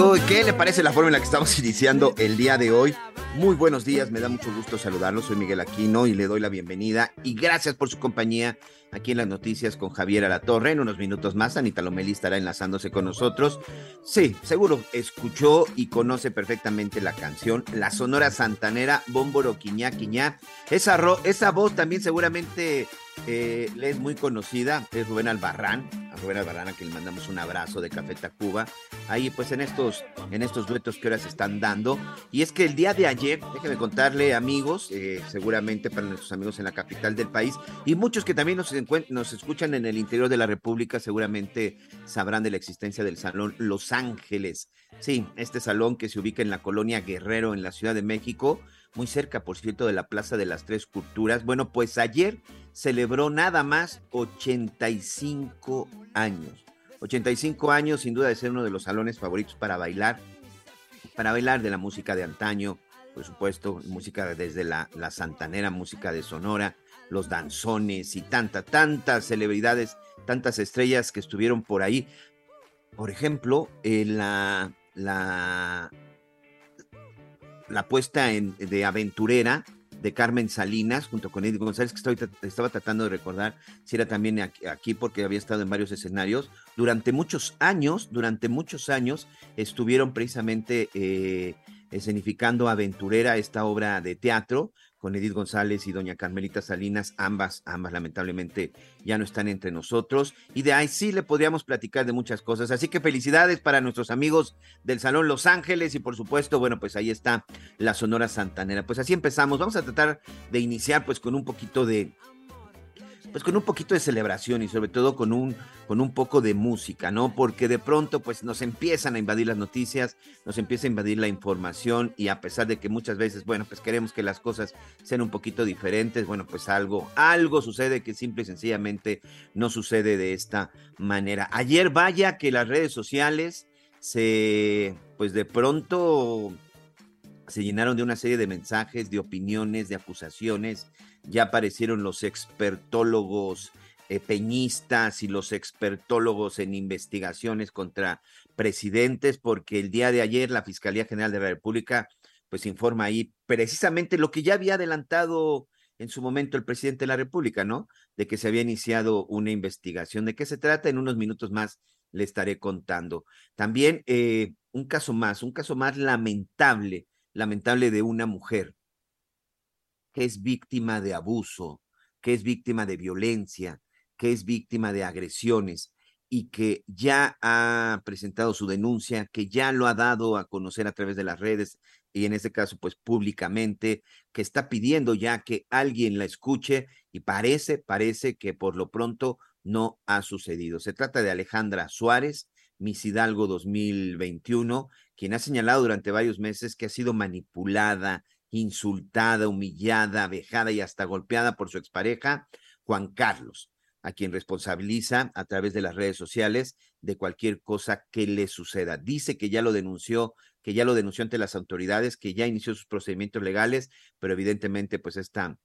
¿Qué le parece la forma en la que estamos iniciando el día de hoy? Muy buenos días, me da mucho gusto saludarlos. Soy Miguel Aquino y le doy la bienvenida y gracias por su compañía aquí en las noticias con Javier Alatorre. En unos minutos más, Anita Lomelí estará enlazándose con nosotros. Sí, seguro escuchó y conoce perfectamente la canción La Sonora Santanera, Bómboro Quiñá Quiñá. Esa, esa voz también seguramente eh, es muy conocida, es Rubén Albarrán. A Rubén Albarrán, a quien le mandamos un abrazo de Café Tacuba. Ahí, pues en estos, en estos duetos que ahora se están dando. Y es que el día de ayer, déjenme contarle, amigos, eh, seguramente para nuestros amigos en la capital del país y muchos que también nos, nos escuchan en el interior de la República, seguramente sabrán de la existencia del Salón Los Ángeles. Sí, este salón que se ubica en la colonia Guerrero, en la Ciudad de México, muy cerca, por cierto, de la Plaza de las Tres Culturas. Bueno, pues ayer celebró nada más 85 años. 85 años, sin duda de ser uno de los salones favoritos para bailar, para bailar de la música de antaño, por supuesto, música desde la, la santanera, música de Sonora, los danzones y tanta, tantas celebridades, tantas estrellas que estuvieron por ahí. Por ejemplo, la, la, la puesta en, de aventurera de Carmen Salinas junto con Edith González, que estoy, estaba tratando de recordar si era también aquí, aquí, porque había estado en varios escenarios. Durante muchos años, durante muchos años, estuvieron precisamente eh, escenificando Aventurera, esta obra de teatro, con Edith González y doña Carmelita Salinas, ambas, ambas lamentablemente ya no están entre nosotros. Y de ahí sí le podríamos platicar de muchas cosas. Así que felicidades para nuestros amigos del Salón Los Ángeles y por supuesto, bueno, pues ahí está la Sonora Santanera. Pues así empezamos. Vamos a tratar de iniciar pues con un poquito de, pues con un poquito de celebración y sobre todo con un, con un poco de música, ¿no? Porque de pronto pues nos empiezan a invadir las noticias, nos empieza a invadir la información y a pesar de que muchas veces, bueno, pues queremos que las cosas sean un poquito diferentes, bueno, pues algo, algo sucede que simple y sencillamente no sucede de esta manera. Ayer vaya que las redes sociales se, pues de pronto se llenaron de una serie de mensajes, de opiniones, de acusaciones, ya aparecieron los expertólogos eh, peñistas y los expertólogos en investigaciones contra presidentes, porque el día de ayer la Fiscalía General de la República pues informa ahí precisamente lo que ya había adelantado en su momento el presidente de la República, ¿no? De que se había iniciado una investigación. ¿De qué se trata? En unos minutos más le estaré contando. También eh, un caso más, un caso más lamentable, lamentable de una mujer que es víctima de abuso, que es víctima de violencia, que es víctima de agresiones y que ya ha presentado su denuncia, que ya lo ha dado a conocer a través de las redes y en este caso pues públicamente, que está pidiendo ya que alguien la escuche y parece, parece que por lo pronto no ha sucedido. Se trata de Alejandra Suárez, Miss Hidalgo 2021, quien ha señalado durante varios meses que ha sido manipulada, insultada, humillada, vejada y hasta golpeada por su expareja, Juan Carlos, a quien responsabiliza a través de las redes sociales de cualquier cosa que le suceda. Dice que ya lo denunció, que ya lo denunció ante las autoridades, que ya inició sus procedimientos legales, pero evidentemente pues esta,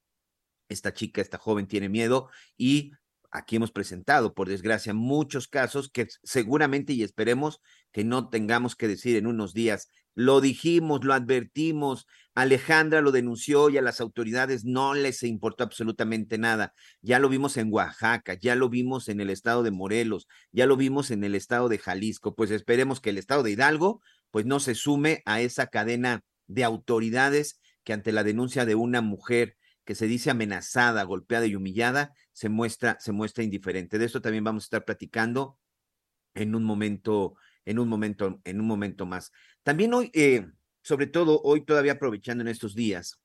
esta chica, esta joven tiene miedo y aquí hemos presentado, por desgracia, muchos casos que seguramente y esperemos que no tengamos que decir en unos días, lo dijimos, lo advertimos, Alejandra lo denunció y a las autoridades no les importó absolutamente nada. Ya lo vimos en Oaxaca, ya lo vimos en el estado de Morelos, ya lo vimos en el estado de Jalisco, pues esperemos que el estado de Hidalgo pues no se sume a esa cadena de autoridades que ante la denuncia de una mujer que se dice amenazada, golpeada y humillada, se muestra, se muestra indiferente. De esto también vamos a estar platicando en un momento, en un momento, en un momento más. También hoy, eh, sobre todo hoy todavía aprovechando en estos días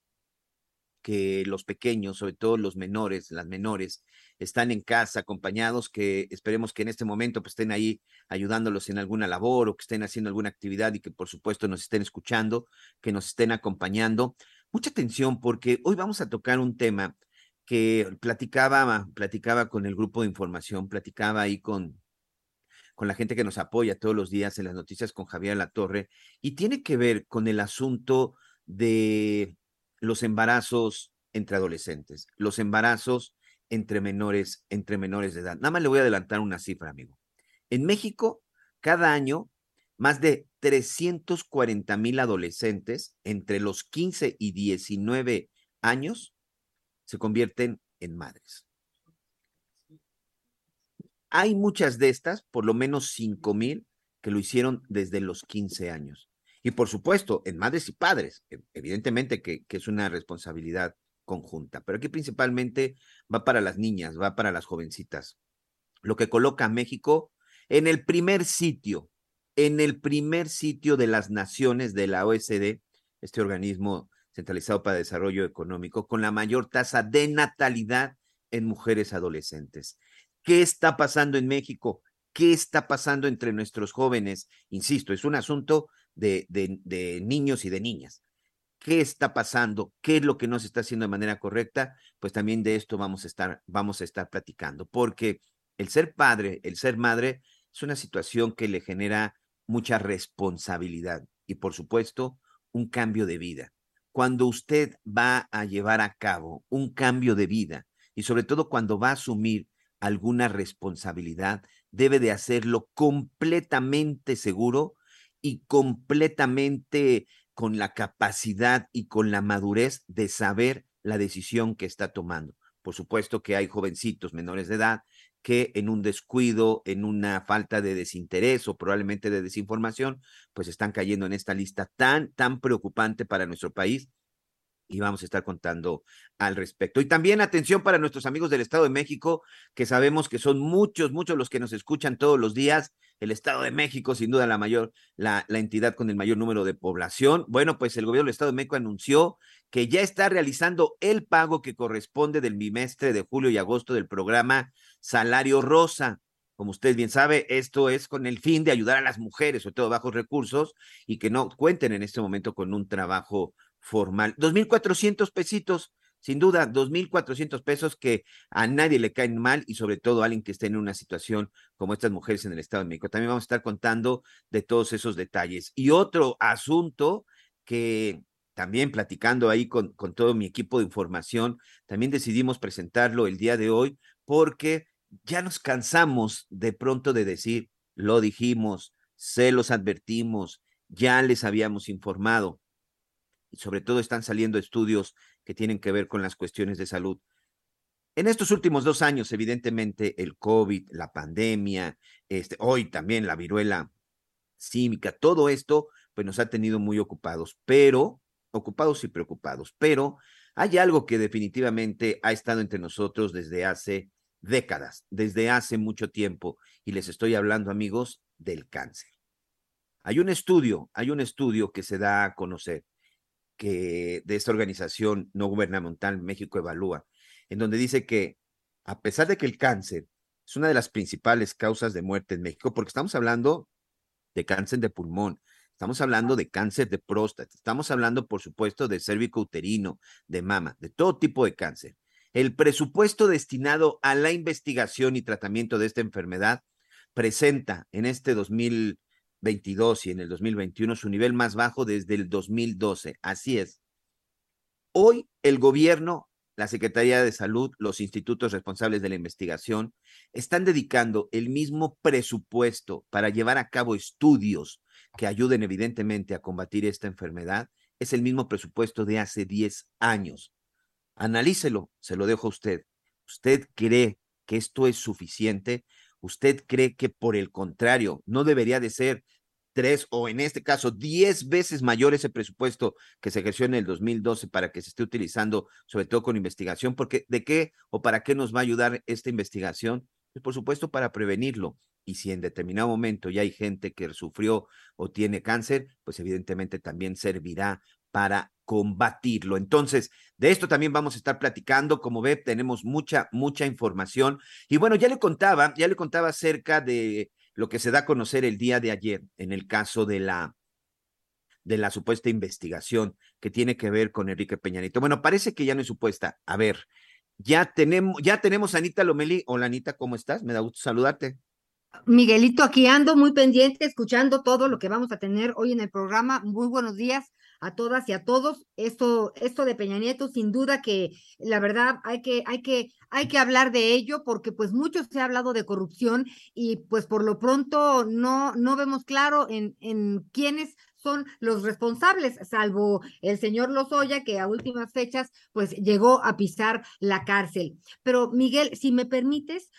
que los pequeños, sobre todo los menores, las menores, están en casa acompañados, que esperemos que en este momento pues, estén ahí ayudándolos en alguna labor o que estén haciendo alguna actividad y que por supuesto nos estén escuchando, que nos estén acompañando mucha atención porque hoy vamos a tocar un tema que platicaba, platicaba con el grupo de información, platicaba ahí con, con la gente que nos apoya todos los días en las noticias con Javier La Torre, y tiene que ver con el asunto de los embarazos entre adolescentes, los embarazos entre menores, entre menores de edad. Nada más le voy a adelantar una cifra, amigo. En México, cada año más de 340 mil adolescentes entre los 15 y 19 años se convierten en madres. Hay muchas de estas, por lo menos 5 mil, que lo hicieron desde los 15 años. Y por supuesto, en madres y padres, e, evidentemente que, que es una responsabilidad conjunta, pero aquí principalmente va para las niñas, va para las jovencitas, lo que coloca a México en el primer sitio en el primer sitio de las naciones de la OSD, este organismo centralizado para desarrollo económico, con la mayor tasa de natalidad en mujeres adolescentes. ¿Qué está pasando en México? ¿Qué está pasando entre nuestros jóvenes? Insisto, es un asunto de, de, niños y de niñas. ¿Qué está pasando? ¿Qué es lo que no se está haciendo de manera correcta? Pues también de esto vamos a estar, vamos a estar platicando, porque el ser padre, el ser madre, es una situación que le genera mucha responsabilidad y, por supuesto, un cambio de vida. Cuando usted va a llevar a cabo un cambio de vida y sobre todo cuando va a asumir alguna responsabilidad, debe de hacerlo completamente seguro y completamente con la capacidad y con la madurez de saber la decisión que está tomando. Por supuesto que hay jovencitos menores de edad que en un descuido, en una falta de desinterés o probablemente de desinformación, pues están cayendo en esta lista tan, tan preocupante para nuestro país y vamos a estar contando al respecto. Y también atención para nuestros amigos del Estado de México, que sabemos que son muchos, muchos los que nos escuchan todos los días. El Estado de México, sin duda, la mayor, la, la entidad con el mayor número de población. Bueno, pues el gobierno del Estado de México anunció que ya está realizando el pago que corresponde del bimestre de julio y agosto del programa Salario Rosa. Como usted bien sabe, esto es con el fin de ayudar a las mujeres, sobre todo bajos recursos, y que no cuenten en este momento con un trabajo formal. 2.400 pesitos, sin duda, 2.400 pesos que a nadie le caen mal y sobre todo a alguien que esté en una situación como estas mujeres en el Estado de México. También vamos a estar contando de todos esos detalles. Y otro asunto que también platicando ahí con, con todo mi equipo de información, también decidimos presentarlo el día de hoy porque ya nos cansamos de pronto de decir, lo dijimos, se los advertimos, ya les habíamos informado sobre todo están saliendo estudios que tienen que ver con las cuestiones de salud. En estos últimos dos años, evidentemente, el COVID, la pandemia, este, hoy también la viruela símica, todo esto, pues nos ha tenido muy ocupados, pero, ocupados y preocupados, pero hay algo que definitivamente ha estado entre nosotros desde hace décadas, desde hace mucho tiempo, y les estoy hablando, amigos, del cáncer. Hay un estudio, hay un estudio que se da a conocer que de esta organización no gubernamental México Evalúa, en donde dice que a pesar de que el cáncer es una de las principales causas de muerte en México, porque estamos hablando de cáncer de pulmón, estamos hablando de cáncer de próstata, estamos hablando, por supuesto, de cérvico uterino, de mama, de todo tipo de cáncer. El presupuesto destinado a la investigación y tratamiento de esta enfermedad presenta en este 2000 22 y en el 2021 su nivel más bajo desde el 2012. Así es. Hoy el gobierno, la Secretaría de Salud, los institutos responsables de la investigación, están dedicando el mismo presupuesto para llevar a cabo estudios que ayuden evidentemente a combatir esta enfermedad, es el mismo presupuesto de hace 10 años. Analícelo, se lo dejo a usted. ¿Usted cree que esto es suficiente? ¿Usted cree que por el contrario no debería de ser tres o en este caso diez veces mayor ese presupuesto que se ejerció en el 2012 para que se esté utilizando sobre todo con investigación? Porque ¿de qué o para qué nos va a ayudar esta investigación? Pues por supuesto para prevenirlo. Y si en determinado momento ya hay gente que sufrió o tiene cáncer, pues evidentemente también servirá para combatirlo. Entonces, de esto también vamos a estar platicando. Como ve, tenemos mucha, mucha información. Y bueno, ya le contaba, ya le contaba acerca de lo que se da a conocer el día de ayer en el caso de la de la supuesta investigación que tiene que ver con Enrique Peñanito. Bueno, parece que ya no es supuesta. A ver, ya tenemos, ya tenemos a Anita Lomeli. Hola Anita, ¿cómo estás? Me da gusto saludarte. Miguelito, aquí ando muy pendiente, escuchando todo lo que vamos a tener hoy en el programa. Muy buenos días a todas y a todos. Esto, esto de Peña Nieto, sin duda que la verdad hay que, hay que, hay que hablar de ello, porque pues mucho se ha hablado de corrupción y pues por lo pronto no, no vemos claro en, en quiénes son los responsables, salvo el señor Lozoya, que a últimas fechas pues llegó a pisar la cárcel. Pero Miguel, si me permites,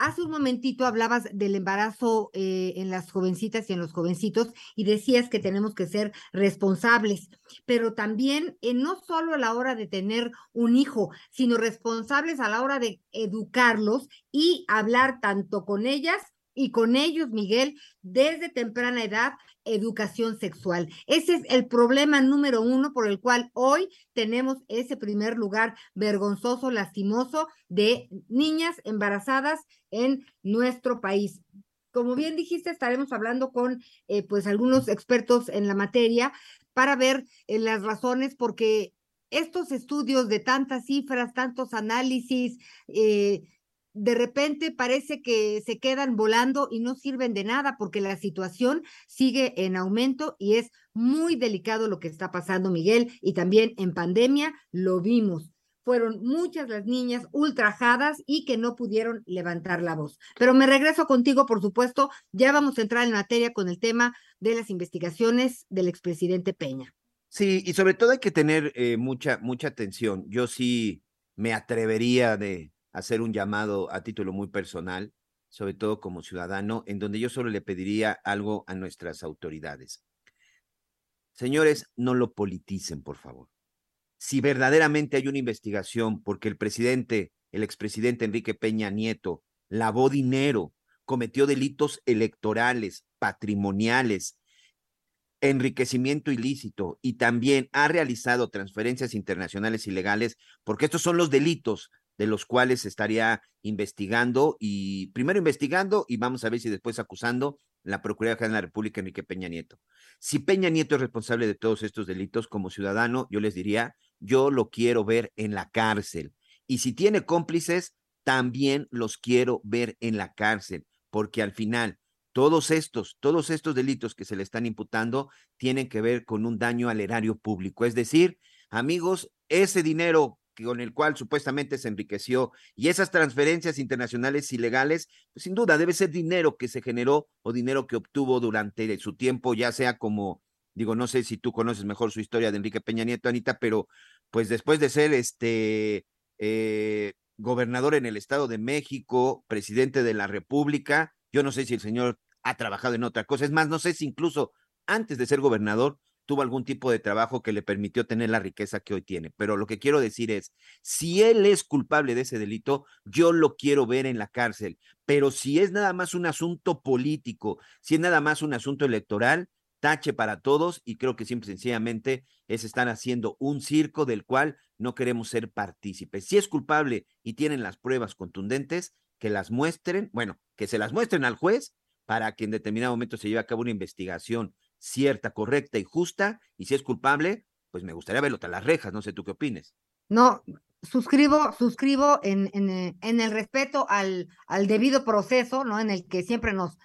Hace un momentito hablabas del embarazo eh, en las jovencitas y en los jovencitos y decías que tenemos que ser responsables, pero también eh, no solo a la hora de tener un hijo, sino responsables a la hora de educarlos y hablar tanto con ellas y con ellos, Miguel, desde temprana edad, educación sexual. Ese es el problema número uno por el cual hoy tenemos ese primer lugar vergonzoso, lastimoso de niñas embarazadas en nuestro país. Como bien dijiste, estaremos hablando con eh, pues algunos expertos en la materia para ver eh, las razones porque estos estudios de tantas cifras, tantos análisis, eh, de repente parece que se quedan volando y no sirven de nada porque la situación sigue en aumento y es muy delicado lo que está pasando, Miguel, y también en pandemia lo vimos. Fueron muchas las niñas ultrajadas y que no pudieron levantar la voz. Pero me regreso contigo, por supuesto. Ya vamos a entrar en materia con el tema de las investigaciones del expresidente Peña. Sí, y sobre todo hay que tener eh, mucha, mucha atención. Yo sí me atrevería de, hacer un llamado a título muy personal, sobre todo como ciudadano, en donde yo solo le pediría algo a nuestras autoridades. Señores, no lo politicen, por favor. Si verdaderamente hay una investigación porque el presidente, el expresidente Enrique Peña Nieto, lavó dinero, cometió delitos electorales, patrimoniales, enriquecimiento ilícito y también ha realizado transferencias internacionales ilegales, porque estos son los delitos de los cuales estaría investigando y primero investigando y vamos a ver si después acusando la Procuraduría General de la República Enrique Peña Nieto. Si Peña Nieto es responsable de todos estos delitos como ciudadano, yo les diría, yo lo quiero ver en la cárcel. Y si tiene cómplices, también los quiero ver en la cárcel, porque al final todos estos, todos estos delitos que se le están imputando tienen que ver con un daño al erario público. Es decir, amigos, ese dinero con el cual supuestamente se enriqueció y esas transferencias internacionales ilegales, pues sin duda debe ser dinero que se generó o dinero que obtuvo durante su tiempo, ya sea como, digo, no sé si tú conoces mejor su historia de Enrique Peña Nieto, Anita, pero pues después de ser este eh, gobernador en el Estado de México, presidente de la República, yo no sé si el señor ha trabajado en otra cosa, es más, no sé si incluso antes de ser gobernador tuvo algún tipo de trabajo que le permitió tener la riqueza que hoy tiene. Pero lo que quiero decir es, si él es culpable de ese delito, yo lo quiero ver en la cárcel. Pero si es nada más un asunto político, si es nada más un asunto electoral, tache para todos y creo que simple sencillamente es estar haciendo un circo del cual no queremos ser partícipes. Si es culpable y tienen las pruebas contundentes, que las muestren, bueno, que se las muestren al juez para que en determinado momento se lleve a cabo una investigación cierta, correcta y justa, y si es culpable, pues me gustaría verlo tras las rejas, no sé tú qué opines. No, suscribo, suscribo en, en, el respeto al, al, debido proceso, ¿no? En el que siempre nos,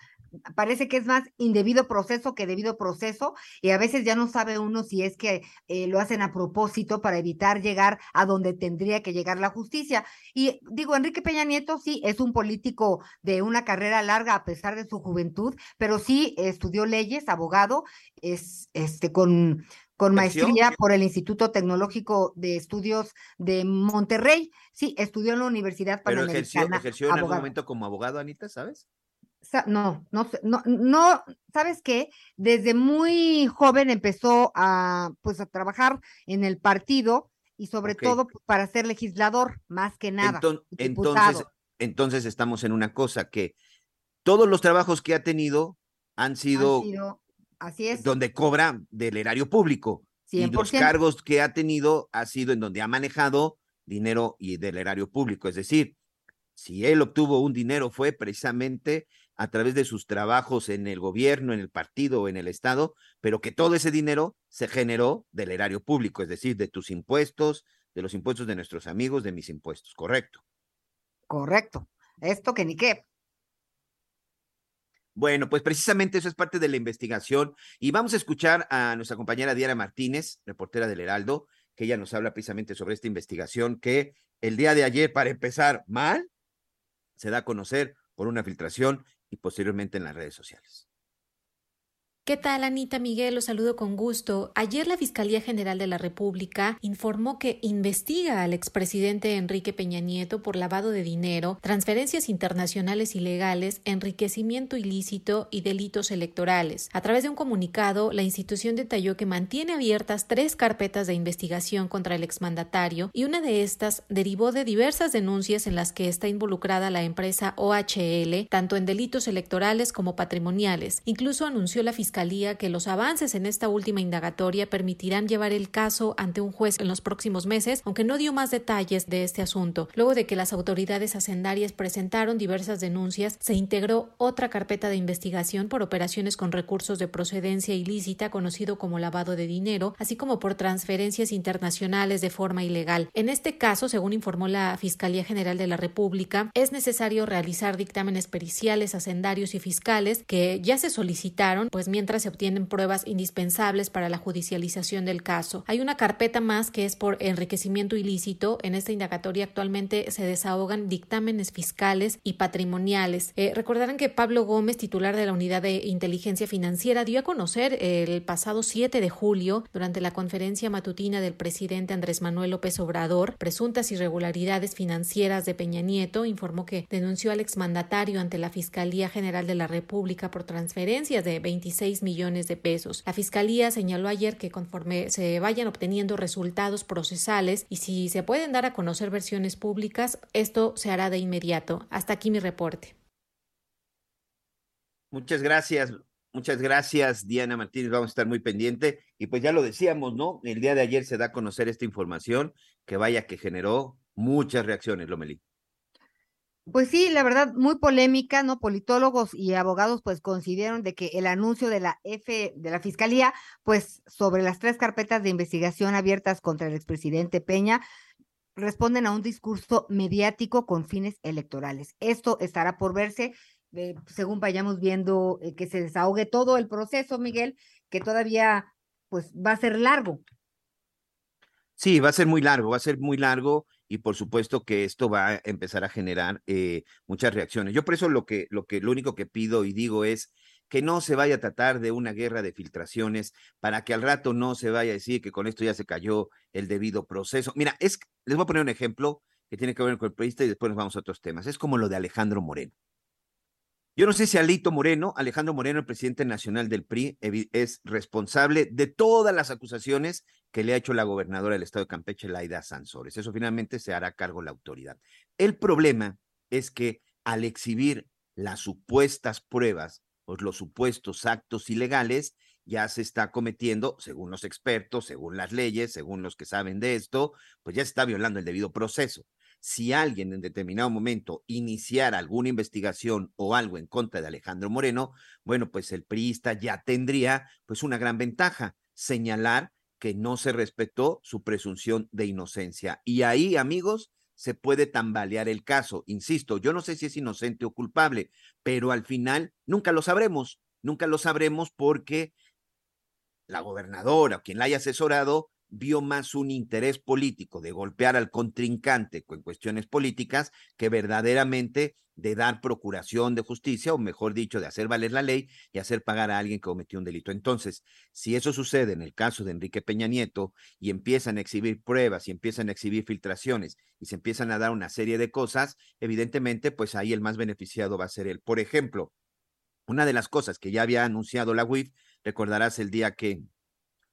parece que es más indebido proceso que debido proceso y a veces ya no sabe uno si es que eh, lo hacen a propósito para evitar llegar a donde tendría que llegar la justicia. Y digo, Enrique Peña Nieto sí es un político de una carrera larga a pesar de su juventud, pero sí estudió leyes, abogado, es este con con maestría por el Instituto Tecnológico de Estudios de Monterrey. Sí, estudió en la Universidad Panamericana. Pero ejerció, ejerció en algún momento como abogado, Anita, ¿sabes? No, no, no, no, ¿sabes qué? Desde muy joven empezó a, pues, a trabajar en el partido y sobre todo para ser legislador, más que nada. entonces, entonces estamos en una cosa que todos los trabajos que ha tenido han sido, así es. donde cobra del erario público. Y los cargos que ha tenido ha sido en donde ha manejado dinero y del erario público. Es decir, si él obtuvo un dinero fue precisamente a través de sus trabajos en el gobierno, en el partido o en el Estado, pero que todo ese dinero se generó del erario público, es decir, de tus impuestos, de los impuestos de nuestros amigos, de mis impuestos, ¿correcto? Correcto. Esto que ni qué. Bueno, pues precisamente eso es parte de la investigación y vamos a escuchar a nuestra compañera Diana Martínez, reportera del Heraldo, que ella nos habla precisamente sobre esta investigación que el día de ayer, para empezar mal, se da a conocer por una filtración y posteriormente en las redes sociales. ¿Qué tal, Anita Miguel? Los saludo con gusto. Ayer la Fiscalía General de la República informó que investiga al expresidente Enrique Peña Nieto por lavado de dinero, transferencias internacionales ilegales, enriquecimiento ilícito y delitos electorales. A través de un comunicado, la institución detalló que mantiene abiertas tres carpetas de investigación contra el exmandatario y una de estas derivó de diversas denuncias en las que está involucrada la empresa OHL, tanto en delitos electorales como patrimoniales. Incluso anunció la Fiscalía que los avances en esta última indagatoria permitirán llevar el caso ante un juez en los próximos meses, aunque no dio más detalles de este asunto. Luego de que las autoridades hacendarias presentaron diversas denuncias, se integró otra carpeta de investigación por operaciones con recursos de procedencia ilícita, conocido como lavado de dinero, así como por transferencias internacionales de forma ilegal. En este caso, según informó la Fiscalía General de la República, es necesario realizar dictámenes periciales, hacendarios y fiscales que ya se solicitaron, pues mientras mientras se obtienen pruebas indispensables para la judicialización del caso. Hay una carpeta más que es por enriquecimiento ilícito. En esta indagatoria actualmente se desahogan dictámenes fiscales y patrimoniales. Eh, recordarán que Pablo Gómez, titular de la Unidad de Inteligencia Financiera, dio a conocer el pasado 7 de julio, durante la conferencia matutina del presidente Andrés Manuel López Obrador, presuntas irregularidades financieras de Peña Nieto, informó que denunció al exmandatario ante la Fiscalía General de la República por transferencias de 26 millones de pesos. La Fiscalía señaló ayer que conforme se vayan obteniendo resultados procesales y si se pueden dar a conocer versiones públicas, esto se hará de inmediato. Hasta aquí mi reporte. Muchas gracias. Muchas gracias, Diana Martínez. Vamos a estar muy pendiente. Y pues ya lo decíamos, ¿no? El día de ayer se da a conocer esta información que vaya que generó muchas reacciones, Lomelí. Pues sí, la verdad, muy polémica, ¿no? Politólogos y abogados pues consideraron de que el anuncio de la F, de la Fiscalía, pues sobre las tres carpetas de investigación abiertas contra el expresidente Peña, responden a un discurso mediático con fines electorales. Esto estará por verse eh, según vayamos viendo eh, que se desahogue todo el proceso, Miguel, que todavía pues va a ser largo. Sí, va a ser muy largo, va a ser muy largo y por supuesto que esto va a empezar a generar eh, muchas reacciones. Yo por eso lo que, lo que, lo único que pido y digo es que no se vaya a tratar de una guerra de filtraciones para que al rato no se vaya a decir que con esto ya se cayó el debido proceso. Mira, es, les voy a poner un ejemplo que tiene que ver con el periodista y después nos vamos a otros temas. Es como lo de Alejandro Moreno. Yo no sé si Alito Moreno, Alejandro Moreno, el presidente nacional del PRI, es responsable de todas las acusaciones que le ha hecho la gobernadora del estado de Campeche, Laida Sansores. Eso finalmente se hará cargo la autoridad. El problema es que al exhibir las supuestas pruebas o los supuestos actos ilegales, ya se está cometiendo, según los expertos, según las leyes, según los que saben de esto, pues ya se está violando el debido proceso si alguien en determinado momento iniciara alguna investigación o algo en contra de Alejandro Moreno, bueno, pues el priista ya tendría pues una gran ventaja, señalar que no se respetó su presunción de inocencia. Y ahí, amigos, se puede tambalear el caso. Insisto, yo no sé si es inocente o culpable, pero al final nunca lo sabremos, nunca lo sabremos porque la gobernadora o quien la haya asesorado vio más un interés político de golpear al contrincante con cuestiones políticas que verdaderamente de dar procuración de justicia, o mejor dicho, de hacer valer la ley y hacer pagar a alguien que cometió un delito. Entonces, si eso sucede en el caso de Enrique Peña Nieto y empiezan a exhibir pruebas y empiezan a exhibir filtraciones y se empiezan a dar una serie de cosas, evidentemente, pues ahí el más beneficiado va a ser él. Por ejemplo, una de las cosas que ya había anunciado la UIF, recordarás el día que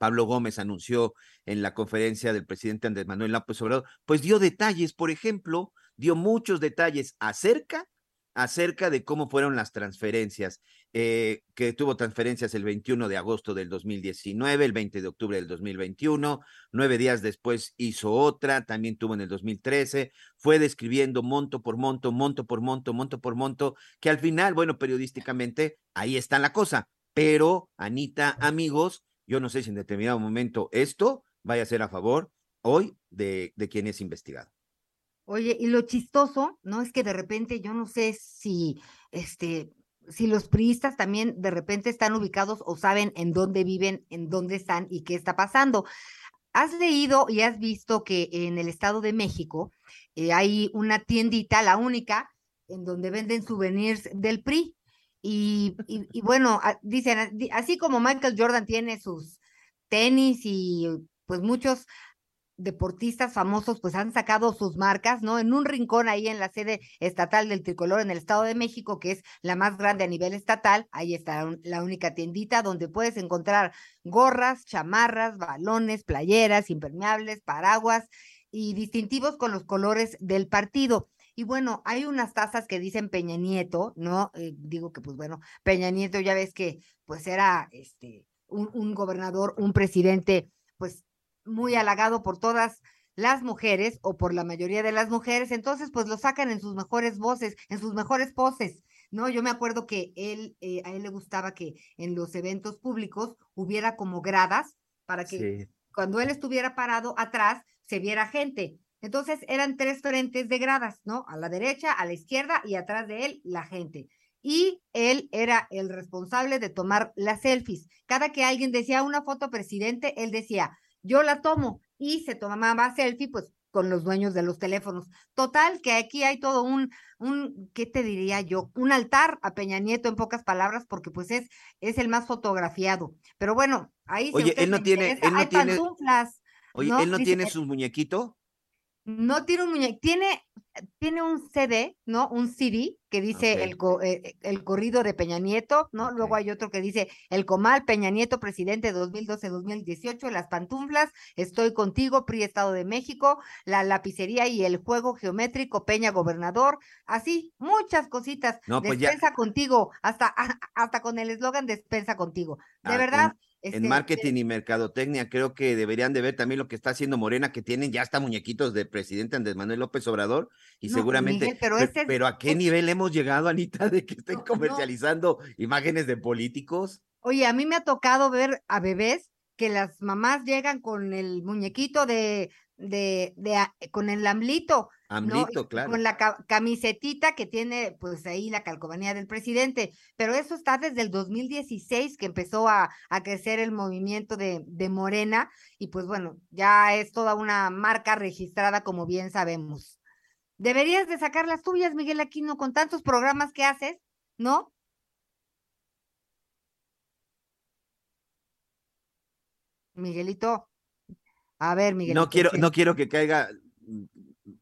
Pablo Gómez anunció en la conferencia del presidente Andrés Manuel López Obrador, pues dio detalles, por ejemplo, dio muchos detalles acerca acerca de cómo fueron las transferencias, eh, que tuvo transferencias el 21 de agosto del 2019, el 20 de octubre del 2021, nueve días después hizo otra, también tuvo en el 2013, fue describiendo monto por monto, monto por monto, monto por monto, que al final, bueno, periodísticamente, ahí está la cosa, pero Anita, amigos, yo no sé si en determinado momento esto vaya a ser a favor hoy de, de quien es investigado. Oye, y lo chistoso, ¿no? Es que de repente yo no sé si, este, si los priistas también de repente están ubicados o saben en dónde viven, en dónde están y qué está pasando. ¿Has leído y has visto que en el Estado de México eh, hay una tiendita, la única, en donde venden souvenirs del PRI? Y, bueno, dicen, así como Michael Jordan tiene sus tenis y pues muchos deportistas famosos pues han sacado sus marcas, ¿no? En un rincón ahí en la sede estatal del tricolor en el Estado de México, que es la más grande a nivel estatal, ahí está la única tiendita donde puedes encontrar gorras, chamarras, balones, playeras, impermeables, paraguas y distintivos con los colores del partido. Y bueno, hay unas tazas que dicen Peña Nieto, ¿no? Eh, digo que pues bueno, Peña Nieto ya ves que pues era este un, un gobernador, un presidente pues muy halagado por todas las mujeres o por la mayoría de las mujeres, entonces pues lo sacan en sus mejores voces, en sus mejores poses, ¿no? Yo me acuerdo que él, eh, a él le gustaba que en los eventos públicos hubiera como gradas para que cuando él estuviera parado atrás se viera gente. Entonces eran tres frentes de gradas, ¿no? A la derecha, a la izquierda y atrás de él la gente. Y él era el responsable de tomar las selfies. Cada que alguien decía una foto presidente, él decía, yo la tomo y se tomaba selfie, pues con los dueños de los teléfonos. Total, que aquí hay todo un, un, ¿qué te diría yo? Un altar a Peña Nieto en pocas palabras, porque pues es, es el más fotografiado. Pero bueno, ahí Oye, él no tiene, él no hay tiene, Oye, ¿no? él no Dice, tiene su muñequito. No tiene un muñeco, tiene, tiene un CD, ¿no? Un CD que dice Ok. el, co- eh, el corrido de Peña Nieto, ¿no? Luego hay otro que dice el Comal, Peña Nieto, presidente 2012-2018, las pantuflas, Estoy contigo, PRI Estado de México, la lapicería y el juego geométrico, Peña Gobernador, así, muchas cositas. No, pues ya- despensa contigo, hasta, hasta con el eslogan despensa contigo. De Ah, verdad. En este, marketing y mercadotecnia creo que deberían de ver también lo que está haciendo Morena, que tienen ya hasta muñequitos de presidente Andrés Manuel López Obrador y No, seguramente, Miguel, pero pe- ese es- pero ¿a qué nivel hemos llegado, Anita, de que estén No, no. comercializando imágenes de políticos? Oye, a mí me ha tocado ver a bebés que las mamás llegan con el muñequito de, de, de con el amlito. Con la ca- camisetita que tiene, pues ahí la calcomanía del presidente. Pero eso está desde el 2016 que empezó a, a crecer el movimiento de, de Morena. Y pues bueno, ya es toda una marca registrada, como bien sabemos. Deberías de sacar las tuyas, Miguel Aquino, con tantos programas que haces, ¿no? Miguelito. A ver, Miguelito. No quiero, no quiero que caiga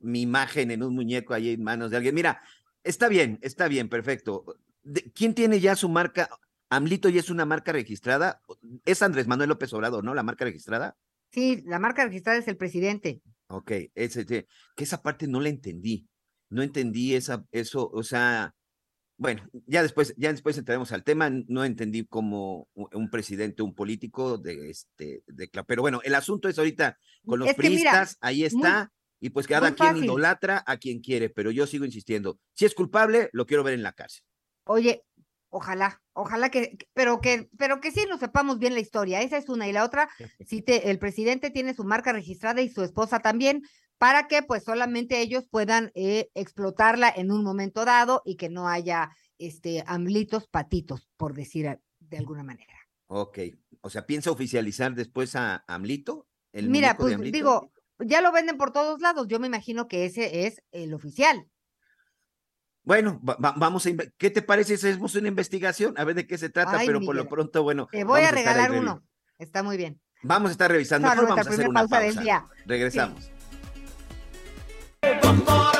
mi imagen en un muñeco ahí en manos de alguien. Mira, está bien, está bien, perfecto. De- ¿Quién tiene ya su marca? Amlito ya es una marca registrada. Es Andrés Manuel López Obrador, ¿no? La marca registrada. Sí, la marca registrada es el presidente. Ok, ese, ese- que esa parte no la entendí. No entendí esa, eso, o sea, bueno, ya después, ya después entraremos al tema. No entendí cómo un presidente, un político de este, de, pero bueno, el asunto es ahorita con los Es que mira, priistas, ahí está, y pues cada quien fácil. idolatra a quien quiere, pero yo sigo insistiendo, si es culpable, lo quiero ver en la cárcel. Oye, ojalá, ojalá que, que- pero que, pero que sí nos sepamos bien la historia. Esa es una. Y la otra, si te, el presidente tiene su marca registrada y su esposa también, para que pues solamente ellos puedan eh, explotarla en un momento dado y que no haya este amblitos patitos, por decir de alguna manera. Ok, o sea, ¿piensa oficializar después a Amlito? ¿El Mira, pues digo, ya lo venden por todos lados, yo me imagino que ese es el oficial. Bueno, vamos a ¿qué te parece si hacemos una investigación? A ver de qué se trata, pero por lo pronto, bueno. Te voy a regalar uno. Está muy bien. Vamos a estar revisando. Mejor vamos a hacer una pausa. Regresamos. bombora.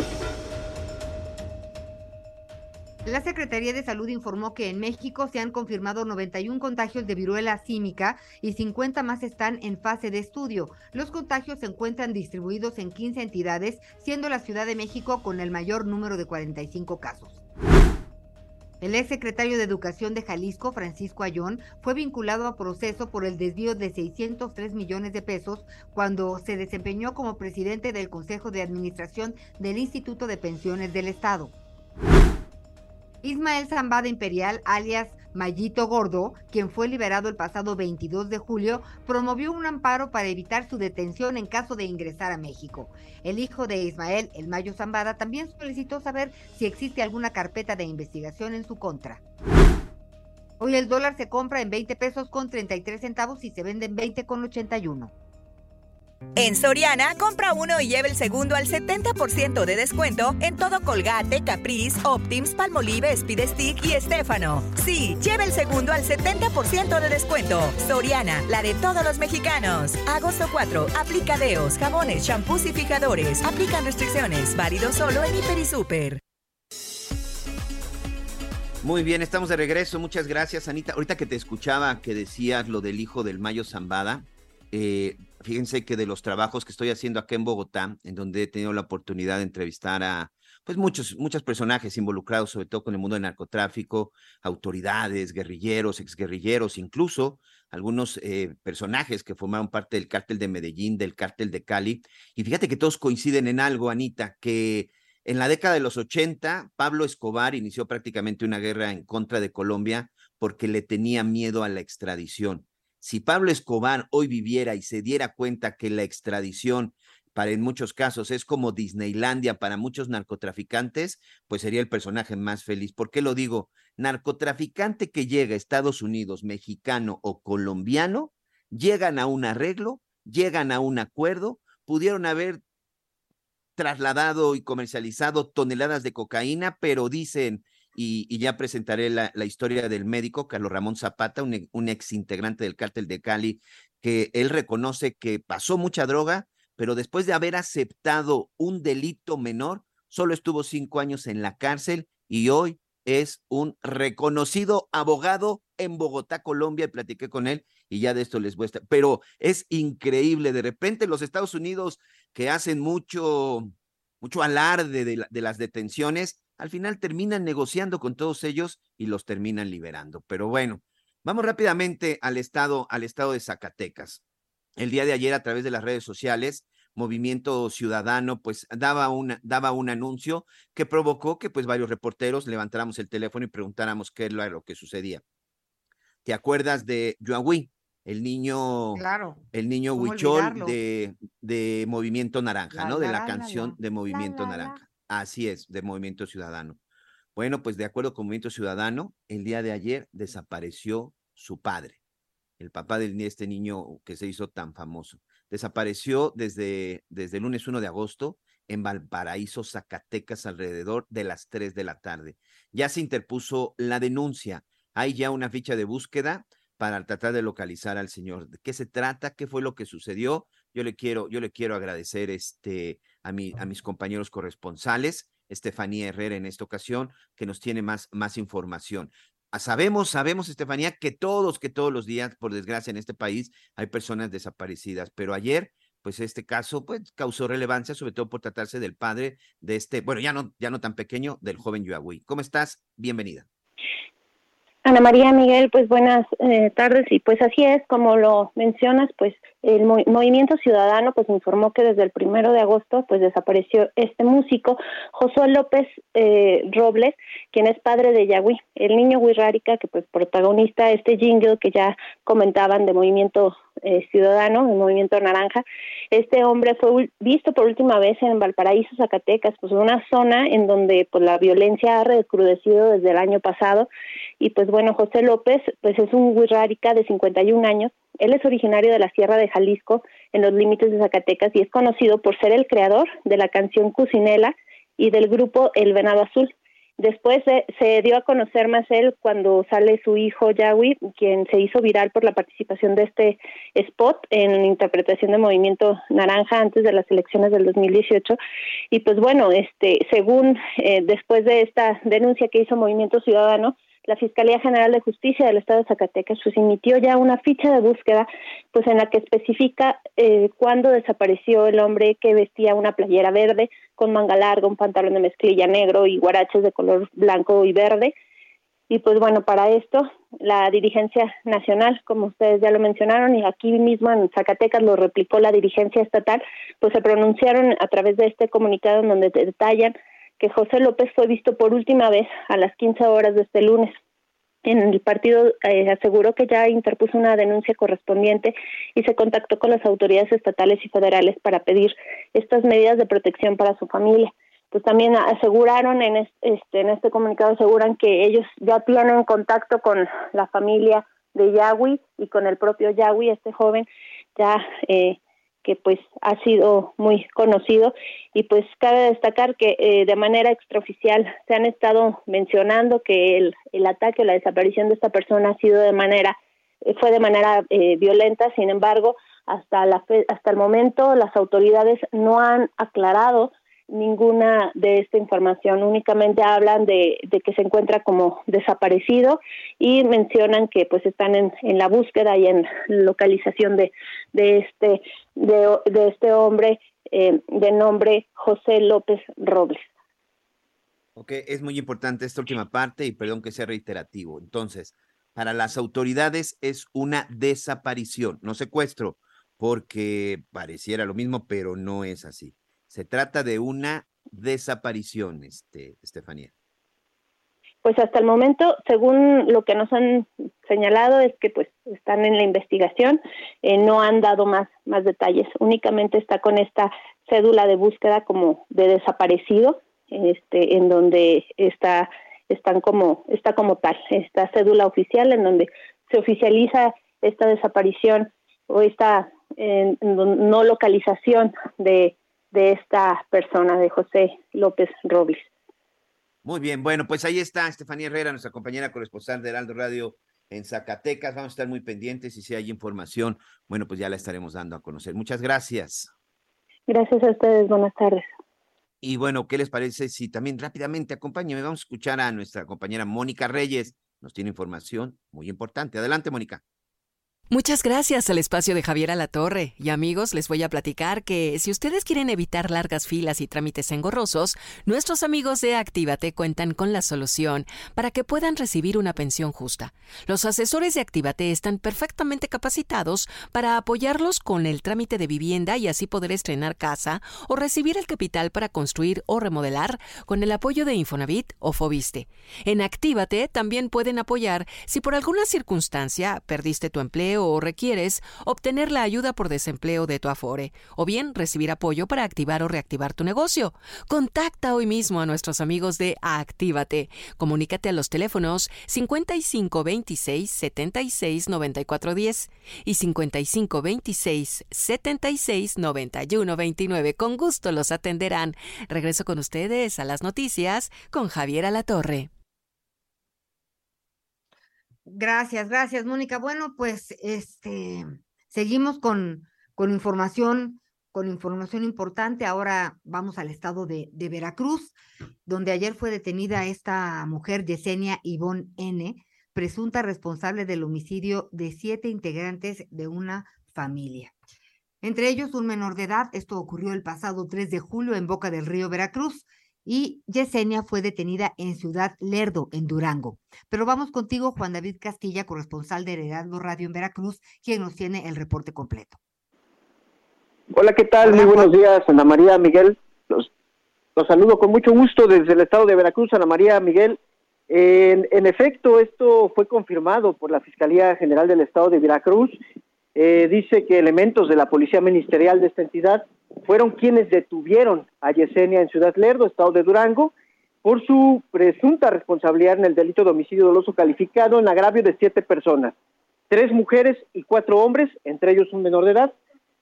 La Secretaría de Salud informó que en México se han confirmado 91 contagios de viruela símica y 50 más están en fase de estudio. Los contagios se encuentran distribuidos en 15 entidades, siendo la Ciudad de México con el mayor número de 45 casos. El ex secretario de Educación de Jalisco, Francisco Ayón, fue vinculado a proceso por el desvío de 603 millones de pesos cuando se desempeñó como presidente del Consejo de Administración del Instituto de Pensiones del Estado. Ismael Zambada Imperial, alias Mayito Gordo, quien fue liberado el pasado 22 de julio, promovió un amparo para evitar su detención en caso de ingresar a México. El hijo de Ismael, el Mayo Zambada, también solicitó saber si existe alguna carpeta de investigación en su contra. Hoy el dólar se compra en 20 pesos con 33 centavos y se vende en 20 con 81. En Soriana, compra uno y lleva el segundo al 70% de descuento en todo Colgate, Caprice, Optims, Palmolive, Speed Stick y Estefano. Sí, lleva el segundo al 70% de descuento. Soriana, la de todos los mexicanos. Agosto 4, aplicadeos, jabones, champús y fijadores. Aplican restricciones. Válido solo en Hiper y Super. Muy bien, estamos de regreso. Muchas gracias, Anita. Ahorita que te escuchaba que decías lo del hijo del Mayo Zambada, eh, fíjense que de los trabajos que estoy haciendo acá en Bogotá, en donde he tenido la oportunidad de entrevistar a pues muchos, muchos personajes involucrados, sobre todo con el mundo del narcotráfico, autoridades, guerrilleros, exguerrilleros, incluso algunos eh, personajes que formaron parte del cártel de Medellín, del cártel de Cali. Y fíjate que todos coinciden en algo, Anita, que en la década de los 80, Pablo Escobar inició prácticamente una guerra en contra de Colombia porque le tenía miedo a la extradición. Si Pablo Escobar hoy viviera y se diera cuenta que la extradición para en muchos casos es como Disneylandia para muchos narcotraficantes, pues sería el personaje más feliz. ¿Por qué lo digo? Narcotraficante que llega a Estados Unidos, mexicano o colombiano, llegan a un arreglo, llegan a un acuerdo, pudieron haber trasladado y comercializado toneladas de cocaína, pero dicen, y, ya presentaré la, historia del médico Carlos Ramón Zapata, un, ex integrante del cártel de Cali, que él reconoce que pasó mucha droga, pero después de haber aceptado un delito menor, solo estuvo cinco años en la cárcel y hoy es un reconocido abogado en Bogotá, Colombia, y platiqué con él y ya de esto les voy a estar. Pero es increíble, de repente los Estados Unidos que hacen mucho, mucho alarde de, de las detenciones, al final terminan negociando con todos ellos y los terminan liberando. Pero bueno, vamos rápidamente al estado, al estado de Zacatecas. El día de ayer, a través de las redes sociales, Movimiento Ciudadano, pues daba, una, daba un anuncio que provocó que pues varios reporteros levantáramos el teléfono y preguntáramos qué era lo que sucedía. ¿Te acuerdas de Yuahui? el niño, Claro. el niño ¿cómo Huichol de, de Movimiento Naranja, La, ¿no? De la, canción la. de Movimiento. Naranja. Así es, de Movimiento Ciudadano. Bueno, pues de acuerdo con Movimiento Ciudadano, el día de ayer desapareció su padre, el papá de este niño que se hizo tan famoso. Desapareció desde, desde el lunes 1 de agosto en Valparaíso, Zacatecas, alrededor de las 3 de la tarde. Ya se interpuso la denuncia. Hay ya una ficha de búsqueda para tratar de localizar al señor. ¿De qué se trata? ¿Qué fue lo que sucedió? Yo le quiero, yo le quiero agradecer este, a, mi, a mis compañeros corresponsales, Estefanía Herrera en esta ocasión, que nos tiene más, más información. Ah, Sabemos, sabemos, Estefanía, que todos, que todos los días, por desgracia, en este país hay personas desaparecidas, pero ayer, pues este caso, pues causó relevancia, sobre todo por tratarse del padre de este, bueno, ya no, ya no tan pequeño, del joven Yuagüí. ¿Cómo estás? Bienvenida. Ana María Miguel, pues buenas eh, tardes y pues así es, como lo mencionas, pues el Mo- Movimiento Ciudadano pues informó que desde el primero de agosto pues desapareció este músico Josué López eh, Robles, quien es padre de Yahweh, el niño Wirrárica que pues protagonista este jingle que ya comentaban de Movimiento eh, Ciudadano, el Movimiento Naranja. Este hombre fue visto por última vez en Valparaíso, Zacatecas, pues una zona en donde pues la violencia ha recrudecido desde el año pasado y pues bueno, José López pues es un Wirrárica de 51 años. Él es originario de la Sierra de Jalisco, en los límites de Zacatecas, y es conocido por ser el creador de la canción Cucinela y del grupo El Venado Azul. Después se, dio a conocer más él cuando sale su hijo Yahweh, quien se hizo viral por la participación de este spot en interpretación de Movimiento Naranja antes de las elecciones del 2018. Y pues bueno, este, según eh, después de esta denuncia que hizo Movimiento Ciudadano, la Fiscalía General de Justicia del Estado de Zacatecas pues emitió ya una ficha de búsqueda pues en la que especifica eh, cuándo desapareció el hombre que vestía una playera verde con manga larga, un pantalón de mezclilla negro y guaraches de color blanco y verde. Y pues bueno, para esto la dirigencia nacional, como ustedes ya lo mencionaron, y aquí mismo en Zacatecas lo replicó la dirigencia estatal, pues se pronunciaron a través de este comunicado en donde detallan que José López fue visto por última vez a las 15 horas de este lunes. En el partido eh, aseguró que ya interpuso una denuncia correspondiente y se contactó con las autoridades estatales y federales para pedir estas medidas de protección para su familia. Pues también aseguraron en este, en este comunicado aseguran que ellos ya tienen contacto con la familia de Yahweh y con el propio Yahweh, este joven ya eh, que pues ha sido muy conocido. Y pues cabe destacar que eh, de manera extraoficial se han estado mencionando que el, el ataque o la desaparición de esta persona ha sido de manera eh, fue de manera eh, violenta. Sin embargo hasta la fe, hasta el momento las autoridades no han aclarado ninguna de esta información, únicamente hablan de, que se encuentra como desaparecido y mencionan que pues están en, en la búsqueda y en localización de, de este de, de este hombre eh, de nombre José López Robles. Ok, es muy importante esta última parte y perdón que sea reiterativo. Entonces, para las autoridades es una desaparición, no secuestro, porque pareciera lo mismo, pero no es así. Se trata de una desaparición, este, Estefanía. Pues hasta el momento, según lo que nos han señalado, es que pues están en la investigación, eh, no han dado más, más detalles, únicamente está con esta cédula de búsqueda como de desaparecido, este, en donde está, están como, está como tal, esta cédula oficial en donde se oficializa esta desaparición o esta no localización de, de esta persona, de José López Robles. Muy bien, bueno, pues ahí está Estefanía Herrera, nuestra compañera corresponsal de Heraldo Radio en Zacatecas. Vamos a estar muy pendientes y si hay información, bueno, pues ya la estaremos dando a conocer. Muchas gracias. Gracias a ustedes, buenas tardes. Y bueno, ¿qué les parece si también rápidamente acompáñenme? Vamos a escuchar a nuestra compañera Mónica Reyes. Nos tiene información muy importante. Adelante, Mónica. Muchas gracias al espacio de Javier Alatorre. Y amigos, les voy a platicar que si ustedes quieren evitar largas filas y trámites engorrosos, nuestros amigos de Actívate cuentan con la solución para que puedan recibir una pensión justa. Los asesores de Actívate están perfectamente capacitados para apoyarlos con el trámite de vivienda y así poder estrenar casa o recibir el capital para construir o remodelar con el apoyo de Infonavit o Fobiste. En Actívate también pueden apoyar si por alguna circunstancia perdiste tu empleo o requieres obtener la ayuda por desempleo de tu Afore, o bien recibir apoyo para activar o reactivar tu negocio. Contacta hoy mismo a nuestros amigos de Actívate. Comunícate a los teléfonos 5526 76 94 10 y 5526 76 91 29. Con gusto los atenderán. Regreso con ustedes a las noticias con Javier Alatorre. Gracias, gracias, Mónica. Bueno, pues este seguimos con, con información, con información importante. Ahora vamos al estado de, de Veracruz, donde ayer fue detenida esta mujer, Yesenia Ivonne N., presunta responsable del homicidio de siete integrantes de una familia. Entre ellos un menor de edad. Esto ocurrió el pasado 3 de julio en Boca del Río, Veracruz y Yesenia fue detenida en Ciudad Lerdo, en Durango. Pero vamos contigo, Juan David Castilla, corresponsal de Heraldo Radio en Veracruz, quien nos tiene el reporte completo. Hola, ¿qué tal? Muy buenos días, Ana María Miguel. Los, los, saludo con mucho gusto desde el estado de Veracruz, Ana María Miguel. En, en efecto, esto fue confirmado por la Fiscalía General del Estado de Veracruz. Eh, dice que elementos de la Policía Ministerial de esta entidad fueron quienes detuvieron a Yesenia en Ciudad Lerdo, estado de Durango, por su presunta responsabilidad en el delito de homicidio doloso calificado en agravio de siete personas, tres mujeres y cuatro hombres, entre ellos un menor de edad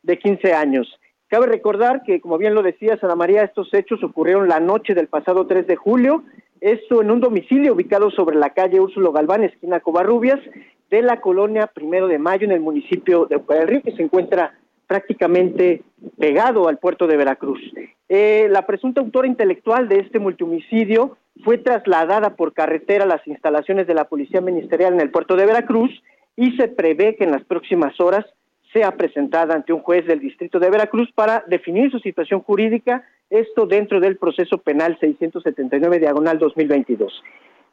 de 15 años. Cabe recordar que, como bien lo decía Ana María, estos hechos ocurrieron la noche del pasado 3 de julio, esto en un domicilio ubicado sobre la calle Úrsulo Galván, esquina Covarrubias, de la colonia Primero de Mayo en el municipio de del Río, que se encuentra prácticamente pegado al puerto de Veracruz. Eh, la presunta autora intelectual de este multihomicidio fue trasladada por carretera a las instalaciones de la Policía Ministerial en el puerto de Veracruz y se prevé que en las próximas horas sea presentada ante un juez del distrito de Veracruz para definir su situación jurídica, esto dentro del proceso penal 679 diagonal 2022.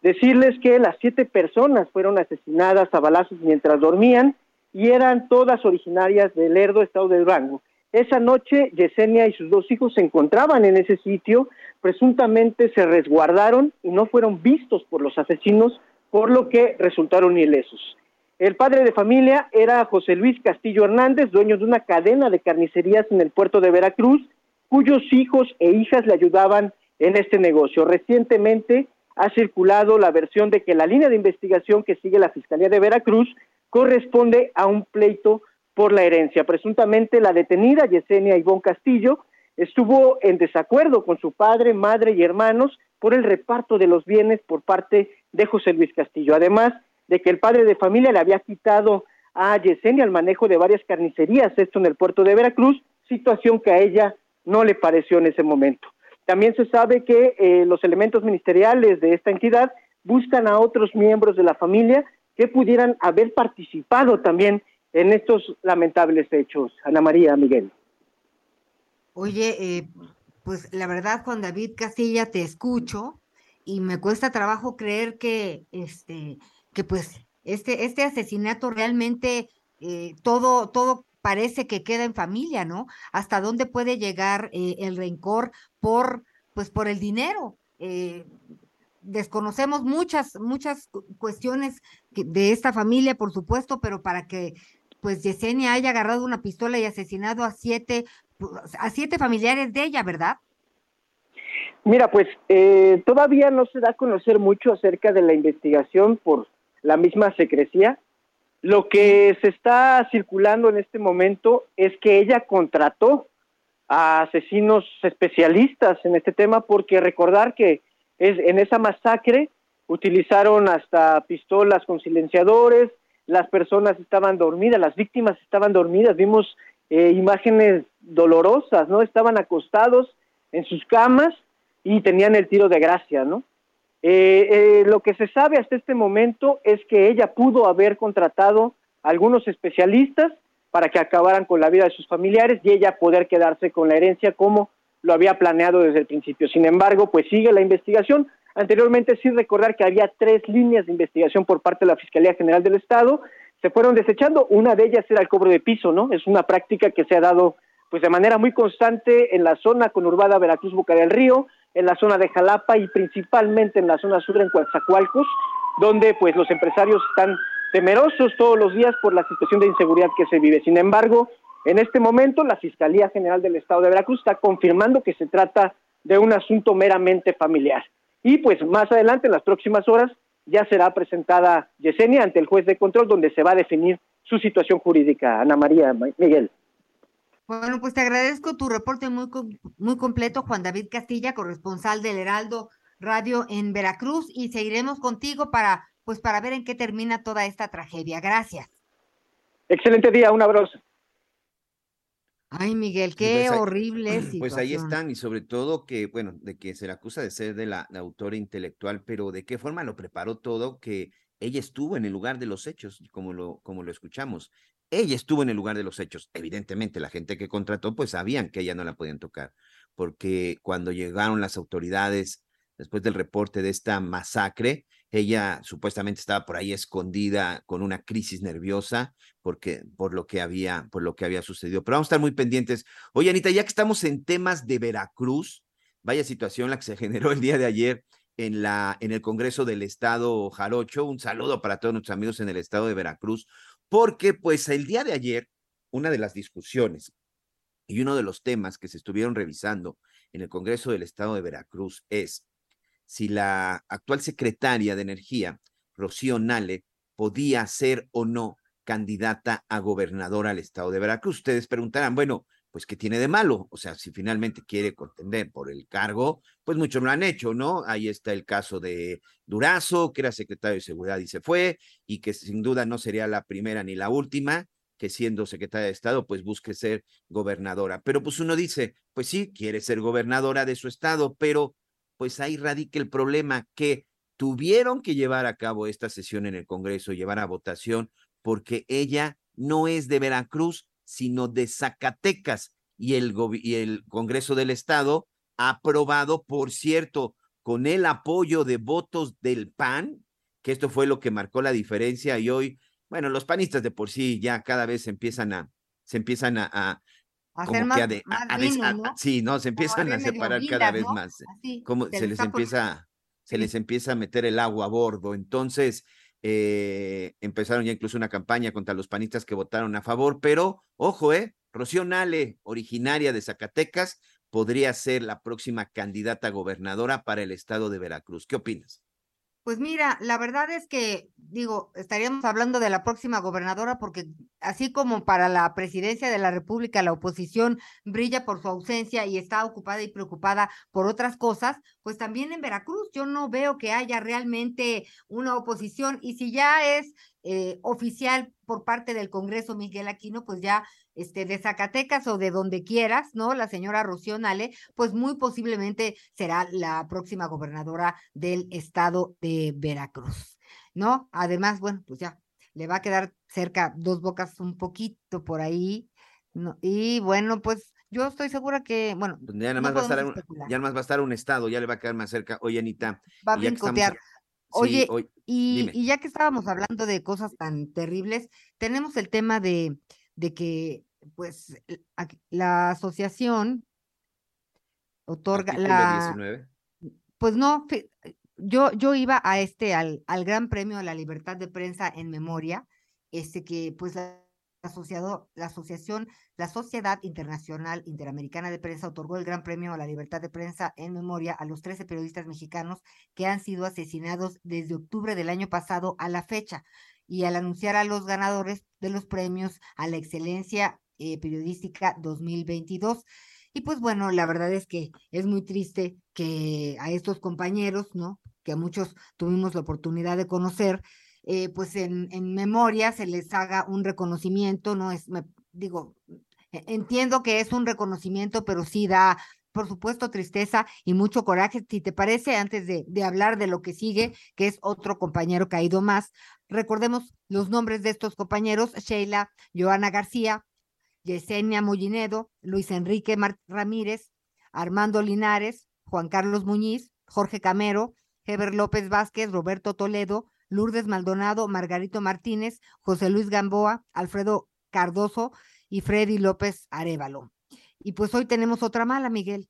Decirles que las siete personas fueron asesinadas a balazos mientras dormían y eran todas originarias de Lerdo, estado de Durango. Esa noche, Yesenia y sus dos hijos se encontraban en ese sitio, presuntamente se resguardaron y no fueron vistos por los asesinos, por lo que resultaron ilesos. El padre de familia era José Luis Castillo Hernández, dueño de una cadena de carnicerías en el puerto de Veracruz, cuyos hijos e hijas le ayudaban en este negocio. Recientemente ha circulado la versión de que la línea de investigación que sigue la Fiscalía de Veracruz corresponde a un pleito por la herencia. Presuntamente la detenida Yesenia Ivón Castillo estuvo en desacuerdo con su padre, madre y hermanos por el reparto de los bienes por parte de José Luis Castillo. Además de que el padre de familia le había quitado a Yesenia el manejo de varias carnicerías, esto en el puerto de Veracruz, situación que a ella no le pareció en ese momento. También se sabe que eh, los elementos ministeriales de esta entidad buscan a otros miembros de la familia que pudieran haber participado también en estos lamentables hechos. Ana María Miguel. Oye, eh, pues la verdad, Juan David Castilla, te escucho y me cuesta trabajo creer que, este, que pues este, este asesinato realmente eh, todo, todo parece que queda en familia, ¿no? Hasta dónde puede llegar eh, el rencor por, pues por el dinero. Eh, desconocemos muchas, muchas cuestiones de esta familia, por supuesto, pero para que pues Yesenia haya agarrado una pistola y asesinado a siete, a siete familiares de ella, ¿verdad? Mira, pues eh, todavía no se da a conocer mucho acerca de la investigación por la misma secrecía. Lo que se está circulando en este momento es que ella contrató a asesinos especialistas en este tema, porque recordar que es, en esa masacre utilizaron hasta pistolas con silenciadores, las personas estaban dormidas, las víctimas estaban dormidas, vimos eh, imágenes dolorosas, ¿no? Estaban acostados en sus camas y tenían el tiro de gracia, ¿no? Eh, eh, lo que se sabe hasta este momento es que ella pudo haber contratado a algunos especialistas para que acabaran con la vida de sus familiares y ella poder quedarse con la herencia como lo había planeado desde el principio. Sin embargo, pues sigue la investigación. Anteriormente sí recordar que había tres líneas de investigación por parte de la Fiscalía General del Estado, se fueron desechando, una de ellas era el cobro de piso, ¿no? Es una práctica que se ha dado pues de manera muy constante en la zona conurbada Veracruz Boca del Río, en la zona de Jalapa y principalmente en la zona sur en Coatzacoalcos, donde pues los empresarios están temerosos todos los días por la situación de inseguridad que se vive. Sin embargo, en este momento la Fiscalía General del Estado de Veracruz está confirmando que se trata de un asunto meramente familiar. Y pues más adelante, en las próximas horas, ya será presentada Yesenia ante el juez de control donde se va a definir su situación jurídica. Ana María Miguel. Bueno, pues te agradezco tu reporte muy, muy completo, Juan David Castilla, corresponsal del Heraldo Radio en Veracruz, y seguiremos contigo para, pues, para ver en qué termina toda esta tragedia. Gracias. Excelente día, un abrazo. Ay, Miguel, qué Pues ahí- horrible situación. Pues ahí están, y sobre todo que, bueno, de que se le acusa de ser de la, la autora intelectual, pero de qué forma lo preparó todo, que ella estuvo en el lugar de los hechos, como lo, como lo escuchamos. Ella estuvo en el lugar de los hechos. Evidentemente, la gente que contrató, pues sabían que ella no la podían tocar, porque cuando llegaron las autoridades después del reporte de esta masacre, ella supuestamente estaba por ahí escondida con una crisis nerviosa porque por lo que había por lo que había sucedido. Pero vamos a estar muy pendientes. Oye, Anita, ya que estamos en temas de Veracruz, vaya situación la que se generó el día de ayer en la en el Congreso del Estado Jarocho. Un saludo para todos nuestros amigos en el estado de Veracruz, porque pues el día de ayer una de las discusiones y uno de los temas que se estuvieron revisando en el Congreso del Estado de Veracruz es si la actual secretaria de Energía, Rocío Nale, podía ser o no candidata a gobernadora al Estado de Veracruz. Ustedes preguntarán, bueno, pues ¿qué tiene de malo? O sea, si finalmente quiere contender por el cargo, pues muchos lo han hecho, ¿no? Ahí está el caso de Durazo, que era secretario de Seguridad y se fue, y que sin duda no sería la primera ni la última, que siendo secretaria de Estado, pues busque ser gobernadora. Pero pues uno dice, pues sí, quiere ser gobernadora de su estado, pero pues ahí radica el problema que tuvieron que llevar a cabo esta sesión en el Congreso, llevar a votación, porque ella no es de Veracruz, sino de Zacatecas. Y el, gobi- y el Congreso del Estado ha aprobado, por cierto, con el apoyo de votos del PAN, que esto fue lo que marcó la diferencia y hoy, bueno, los panistas de por sí ya cada vez se empiezan a, se empiezan a, a Hacer más, a de- a- más a des- vino, a- ¿no? a- sí, no, se empiezan a separar cada vez más. Así, Como se se les empieza, se les empieza a meter el agua a bordo. Entonces, eh, empezaron ya incluso una campaña contra los panistas que votaron a favor, pero ojo, eh, Rocío Nale, originaria de Zacatecas, podría ser la próxima candidata gobernadora para el estado de Veracruz. ¿Qué opinas? Pues mira, la verdad es que, digo, estaríamos hablando de la próxima gobernadora porque así como para la presidencia de la República la oposición brilla por su ausencia y está ocupada y preocupada por otras cosas, pues también en Veracruz yo no veo que haya realmente una oposición y si ya es eh, oficial por parte del Congreso Miguel Aquino, pues ya este, de Zacatecas o de donde quieras, ¿no? La señora Rocío Nale, pues muy posiblemente será la próxima gobernadora del estado de Veracruz, ¿no? Además, bueno, pues ya le va a quedar cerca dos bocas un poquito por ahí, ¿no? Y bueno, pues yo estoy segura que, bueno, Pues ya nada no más va a estar, un- ya nada más va a estar un estado, ya le va a quedar más cerca. Oye, Anita. va a estamos- brincotear. Sí, Oye, hoy- y, y ya que estábamos hablando de cosas tan terribles, tenemos el tema de, de que, pues, la asociación otorga Artículo la, 19. pues no, yo, yo iba a este, al, al Gran Premio a la Libertad de Prensa en Memoria, este que pues la, asociado, la asociación, la Sociedad Internacional Interamericana de Prensa otorgó el Gran Premio a la Libertad de Prensa en Memoria a los 13 periodistas mexicanos que han sido asesinados desde octubre del año pasado a la fecha. Y al anunciar a los ganadores de los premios a la excelencia eh, periodística 2022. Y pues bueno, la verdad es que es muy triste que a estos compañeros, ¿no? Que a muchos tuvimos la oportunidad de conocer, eh, pues en, en memoria se les haga un reconocimiento, ¿no? Es, digo, e- entiendo que es un reconocimiento, pero sí da, por supuesto, tristeza y mucho coraje. Si te parece, antes de, de hablar de lo que sigue, que es otro compañero caído más, recordemos los nombres de estos compañeros, Sheila, Joana García, Yesenia Mollinedo, Luis Enrique Ramírez, Armando Linares, Juan Carlos Muñiz, Jorge Camero, Heber López Vázquez, Roberto Toledo, Lourdes Maldonado, Margarito Martínez, José Luis Gamboa, Alfredo Cardoso y Freddy López Arevalo. Y pues hoy tenemos otra mala, Miguel.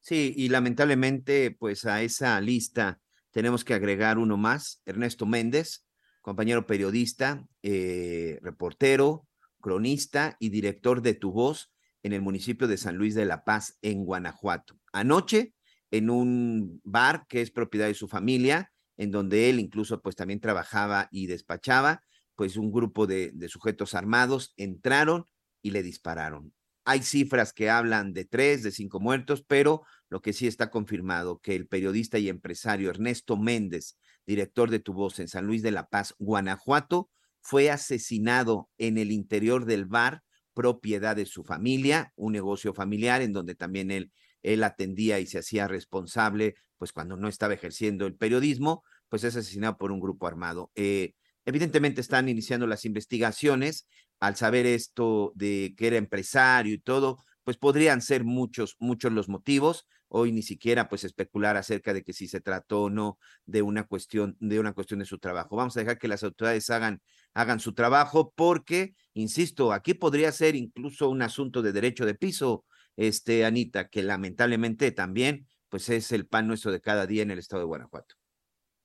Sí, y lamentablemente, pues a esa lista tenemos que agregar uno más, Ernesto Méndez, compañero periodista, eh, reportero, cronista y director de Tu Voz en el municipio de San Luis de la Paz, en Guanajuato. Anoche, en un bar que es propiedad de su familia, en donde él incluso pues también trabajaba y despachaba, pues un grupo de, de sujetos armados entraron y le dispararon. Hay cifras que hablan de tres, de cinco muertos, pero lo que sí está confirmado que el periodista y empresario Ernesto Méndez, director de Tu Voz en San Luis de la Paz, Guanajuato, fue asesinado en el interior del bar, propiedad de su familia, un negocio familiar en donde también él, él atendía y se hacía responsable, pues cuando no estaba ejerciendo el periodismo, pues es asesinado por un grupo armado. Eh, evidentemente están iniciando las investigaciones al saber esto de que era empresario y todo, pues podrían ser muchos, muchos los motivos. Hoy ni siquiera pues especular acerca de que si se trató o no de una cuestión, de una cuestión de su trabajo. Vamos a dejar que las autoridades hagan, hagan su trabajo porque, insisto, aquí podría ser incluso un asunto de derecho de piso, este, Anita, que lamentablemente también pues es el pan nuestro de cada día en el estado de Guanajuato.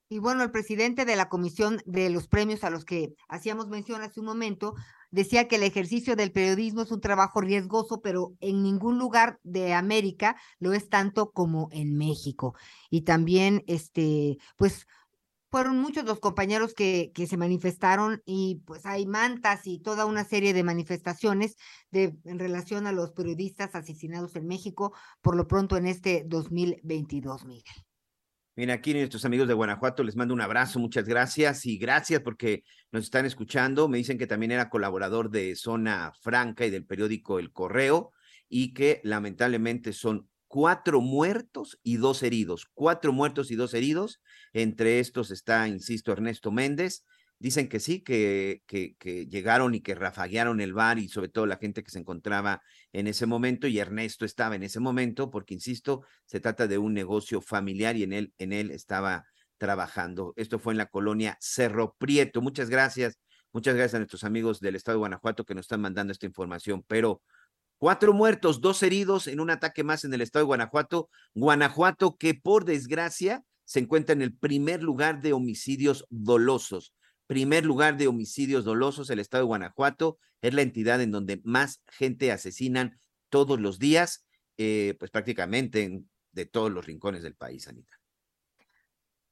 Y bueno, el presidente de la comisión de los premios a los que hacíamos mención hace un momento decía que el ejercicio del periodismo es un trabajo riesgoso, pero en ningún lugar de América lo es tanto como en México. Y también, este, pues, fueron muchos los compañeros que, que se manifestaron y pues hay mantas y toda una serie de manifestaciones de, en relación a los periodistas asesinados en México, por lo pronto en este 2022, Miguel. Mira, aquí nuestros amigos de Guanajuato les mando un abrazo, muchas gracias y gracias porque nos están escuchando. Me dicen que también era colaborador de Zona Franca y del periódico El Correo y que lamentablemente son cuatro muertos y dos heridos, cuatro muertos y dos heridos. Entre estos está, insisto, Ernesto Méndez Dicen que sí, que, que, llegaron y que rafaguearon el bar y sobre todo la gente que se encontraba en ese momento y Ernesto estaba en ese momento porque, insisto, se trata de un negocio familiar y en él, en él estaba trabajando. Esto fue en la colonia Cerro Prieto. Muchas gracias, muchas gracias a nuestros amigos del estado de Guanajuato que nos están mandando esta información, pero Cuatro muertos, dos heridos en un ataque más en el estado de Guanajuato. Guanajuato que por desgracia se encuentra en el primer lugar de homicidios dolosos primer lugar de homicidios dolosos, el estado de Guanajuato es la entidad en donde más gente asesinan todos los días, eh, pues prácticamente en, de todos los rincones del país, Anita.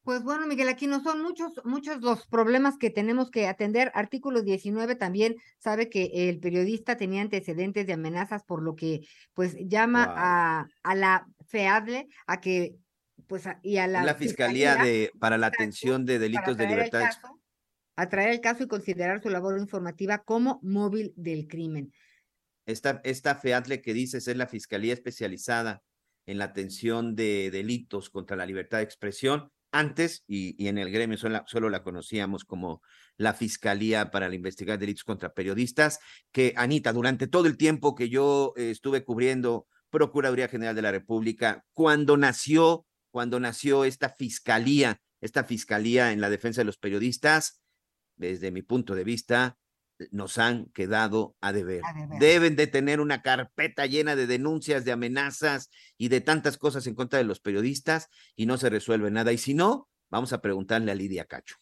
Pues bueno, Miguel, aquí no son muchos, muchos los problemas que tenemos que atender. Artículo 19 también sabe que el periodista tenía antecedentes de amenazas, por lo que pues llama wow. a, a la FEADLE a que pues y a la, la fiscalía, fiscalía, de para la atención de delitos de libertad a traer el caso y considerar su labor informativa como móvil del crimen. Esta, esta FEATLE que dices es la Fiscalía Especializada en la Atención de Delitos contra la Libertad de Expresión. Antes, y, en el gremio solo, solo, la conocíamos como la Fiscalía para Investigar Delitos contra Periodistas, que Anita, durante todo el tiempo que yo eh, estuve cubriendo Procuraduría General de la República, cuando nació, cuando nació esta Fiscalía, esta Fiscalía en la Defensa de los Periodistas, desde mi punto de vista, nos han quedado a deber. a deber. Deben de tener una carpeta llena de denuncias, de amenazas y de tantas cosas en contra de los periodistas y no se resuelve nada. Y si no, vamos a preguntarle a Lidia Cacho.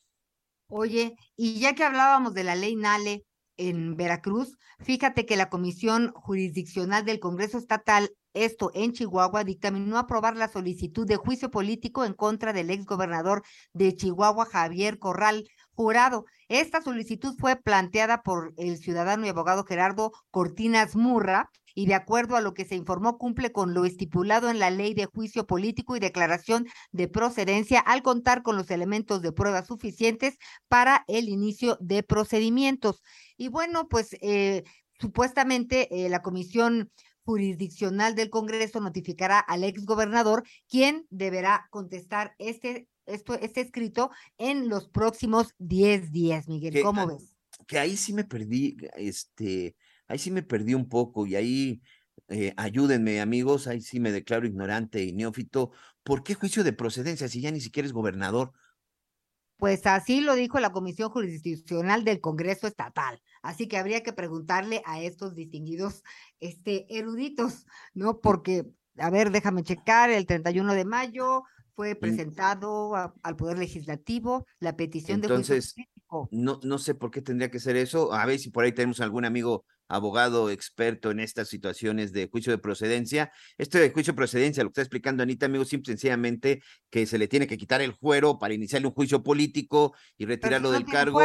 Oye, y ya que hablábamos de la ley Nale en Veracruz, fíjate que la Comisión Jurisdiccional del Congreso Estatal esto en Chihuahua, dictaminó aprobar la solicitud de juicio político en contra del exgobernador de Chihuahua, Javier Corral Jurado. Esta solicitud fue planteada por el ciudadano y abogado Gerardo Cortinas Murra y de acuerdo a lo que se informó cumple con lo estipulado en la ley de juicio político y declaración de procedencia al contar con los elementos de prueba suficientes para el inicio de procedimientos. Y bueno, pues eh, supuestamente eh, la comisión jurisdiccional del Congreso notificará al exgobernador quien deberá contestar este esto, este escrito en los próximos 10 días, Miguel. Que, ¿Cómo ves? Que ahí sí me perdí, este, ahí sí me perdí un poco y ahí eh, ayúdenme, amigos, ahí sí me declaro ignorante y neófito. ¿Por qué juicio de procedencia si ya ni siquiera es gobernador? Pues así lo dijo la Comisión Jurisdiccional del Congreso Estatal. Así que habría que preguntarle a estos distinguidos este, eruditos, ¿no? Porque, a ver, déjame checar, el 31 de mayo fue presentado a, al Poder Legislativo la petición Entonces, de juicio No, no sé por qué tendría que ser eso. A ver si por ahí tenemos algún amigo abogado experto en estas situaciones de juicio de procedencia. Este de juicio de procedencia, lo que está explicando Anita, amigo, simple sencillamente que se le tiene que quitar el fuero para iniciarle un juicio político y retirarlo del cargo.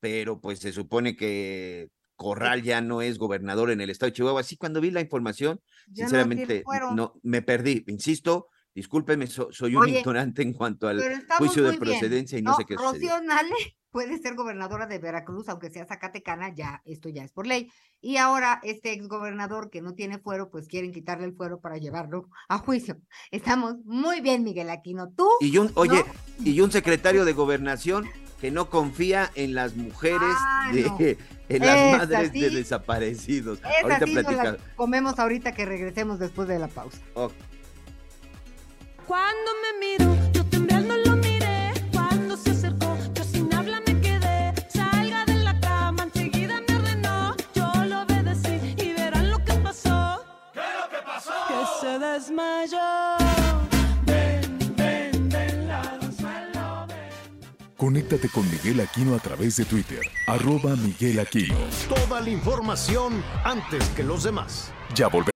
Pero pues se supone que Corral ya no es gobernador en el estado de Chihuahua. Así cuando vi la información, sinceramente, no, me perdí. Insisto, discúlpeme, soy un ignorante en cuanto al juicio de procedencia y no, sé qué Rocío Nale puede ser gobernadora de Veracruz, aunque sea Zacatecana, ya, esto ya es por ley. Y ahora este exgobernador que no tiene fuero, pues quieren quitarle el fuero para llevarlo a juicio. Estamos muy bien, Miguel Aquino. Tú. Y un, oye, y un secretario de gobernación que no confía en las mujeres ah, de, en las madres de desaparecidos. ahorita sí comemos ahorita que regresemos después de la pausa. Cuando me miro, yo temblando lo miré. Cuando se acercó, yo sin habla me quedé. Salga de la cama, enseguida me ordenó. Yo lo obedecí y verán lo que pasó. ¿Qué es lo que pasó? Que se desmayó. Conéctate con Miguel Aquino a través de Twitter, arroba Miguel Aquino. Toda la información antes que los demás. Ya volvemos.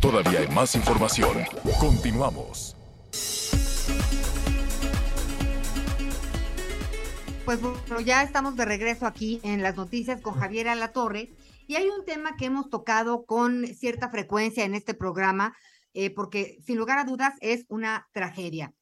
Todavía hay más información. Continuamos. Pues bueno, ya estamos de regreso aquí en las noticias con Javier Alatorre y hay un tema que hemos tocado con cierta frecuencia en este programa, eh, porque sin lugar a dudas es una tragedia.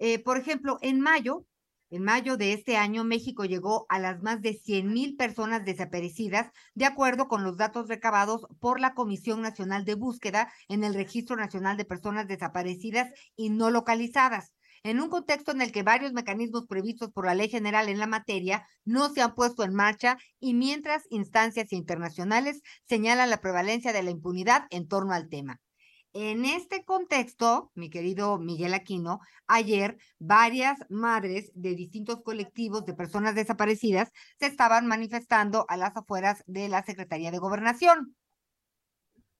Eh, por ejemplo, en mayo en mayo de este año, México llegó a las más de 100 mil personas desaparecidas, de acuerdo con los datos recabados por la Comisión Nacional de Búsqueda en el Registro Nacional de Personas Desaparecidas y No Localizadas. En un contexto en el que varios mecanismos previstos por la ley general en la materia no se han puesto en marcha y mientras instancias internacionales señalan la prevalencia de la impunidad en torno al tema. En este contexto, mi querido Miguel Aquino, ayer varias madres de distintos colectivos de personas desaparecidas se estaban manifestando a las afueras de la Secretaría de Gobernación.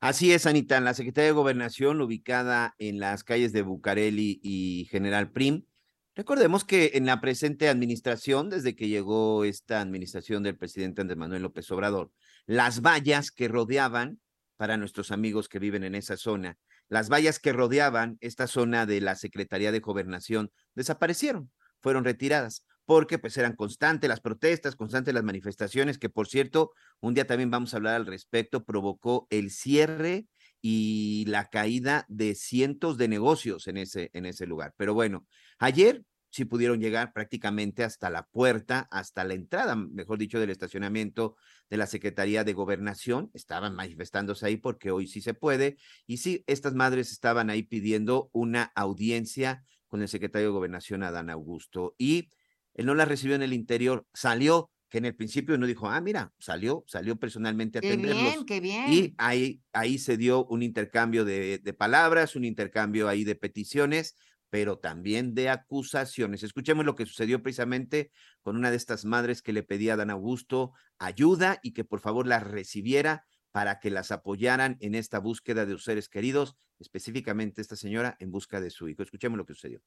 Así es, Anita, la Secretaría de Gobernación, ubicada en las calles de Bucareli y General Prim. Recordemos que en la presente administración, desde que llegó esta administración del presidente Andrés Manuel López Obrador, las vallas que rodeaban para nuestros amigos que viven en esa zona. Las vallas que rodeaban esta zona de la Secretaría de Gobernación desaparecieron, fueron retiradas, porque pues eran constantes las protestas, constantes las manifestaciones, que por cierto, un día también vamos a hablar al respecto, provocó el cierre y la caída de cientos de negocios en ese, en ese lugar. Pero bueno, ayer sí pudieron llegar prácticamente hasta la puerta, hasta la entrada, mejor dicho, del estacionamiento de la Secretaría de Gobernación. Estaban manifestándose ahí porque hoy sí se puede. Y sí, estas madres estaban ahí pidiendo una audiencia con el secretario de Gobernación, Adán Augusto. Y él no la recibió en el interior, salió, que en el principio no dijo, ah, mira, salió, salió personalmente a atenderlos. Qué bien, qué bien. Y ahí, ahí se dio un intercambio de, de palabras, un intercambio ahí de peticiones pero también de acusaciones. Escuchemos lo que sucedió precisamente con una de estas madres que le pedía a Dan Augusto ayuda y que por favor las recibiera para que las apoyaran en esta búsqueda de sus seres queridos, específicamente esta señora en busca de su hijo. Escuchemos lo que sucedió.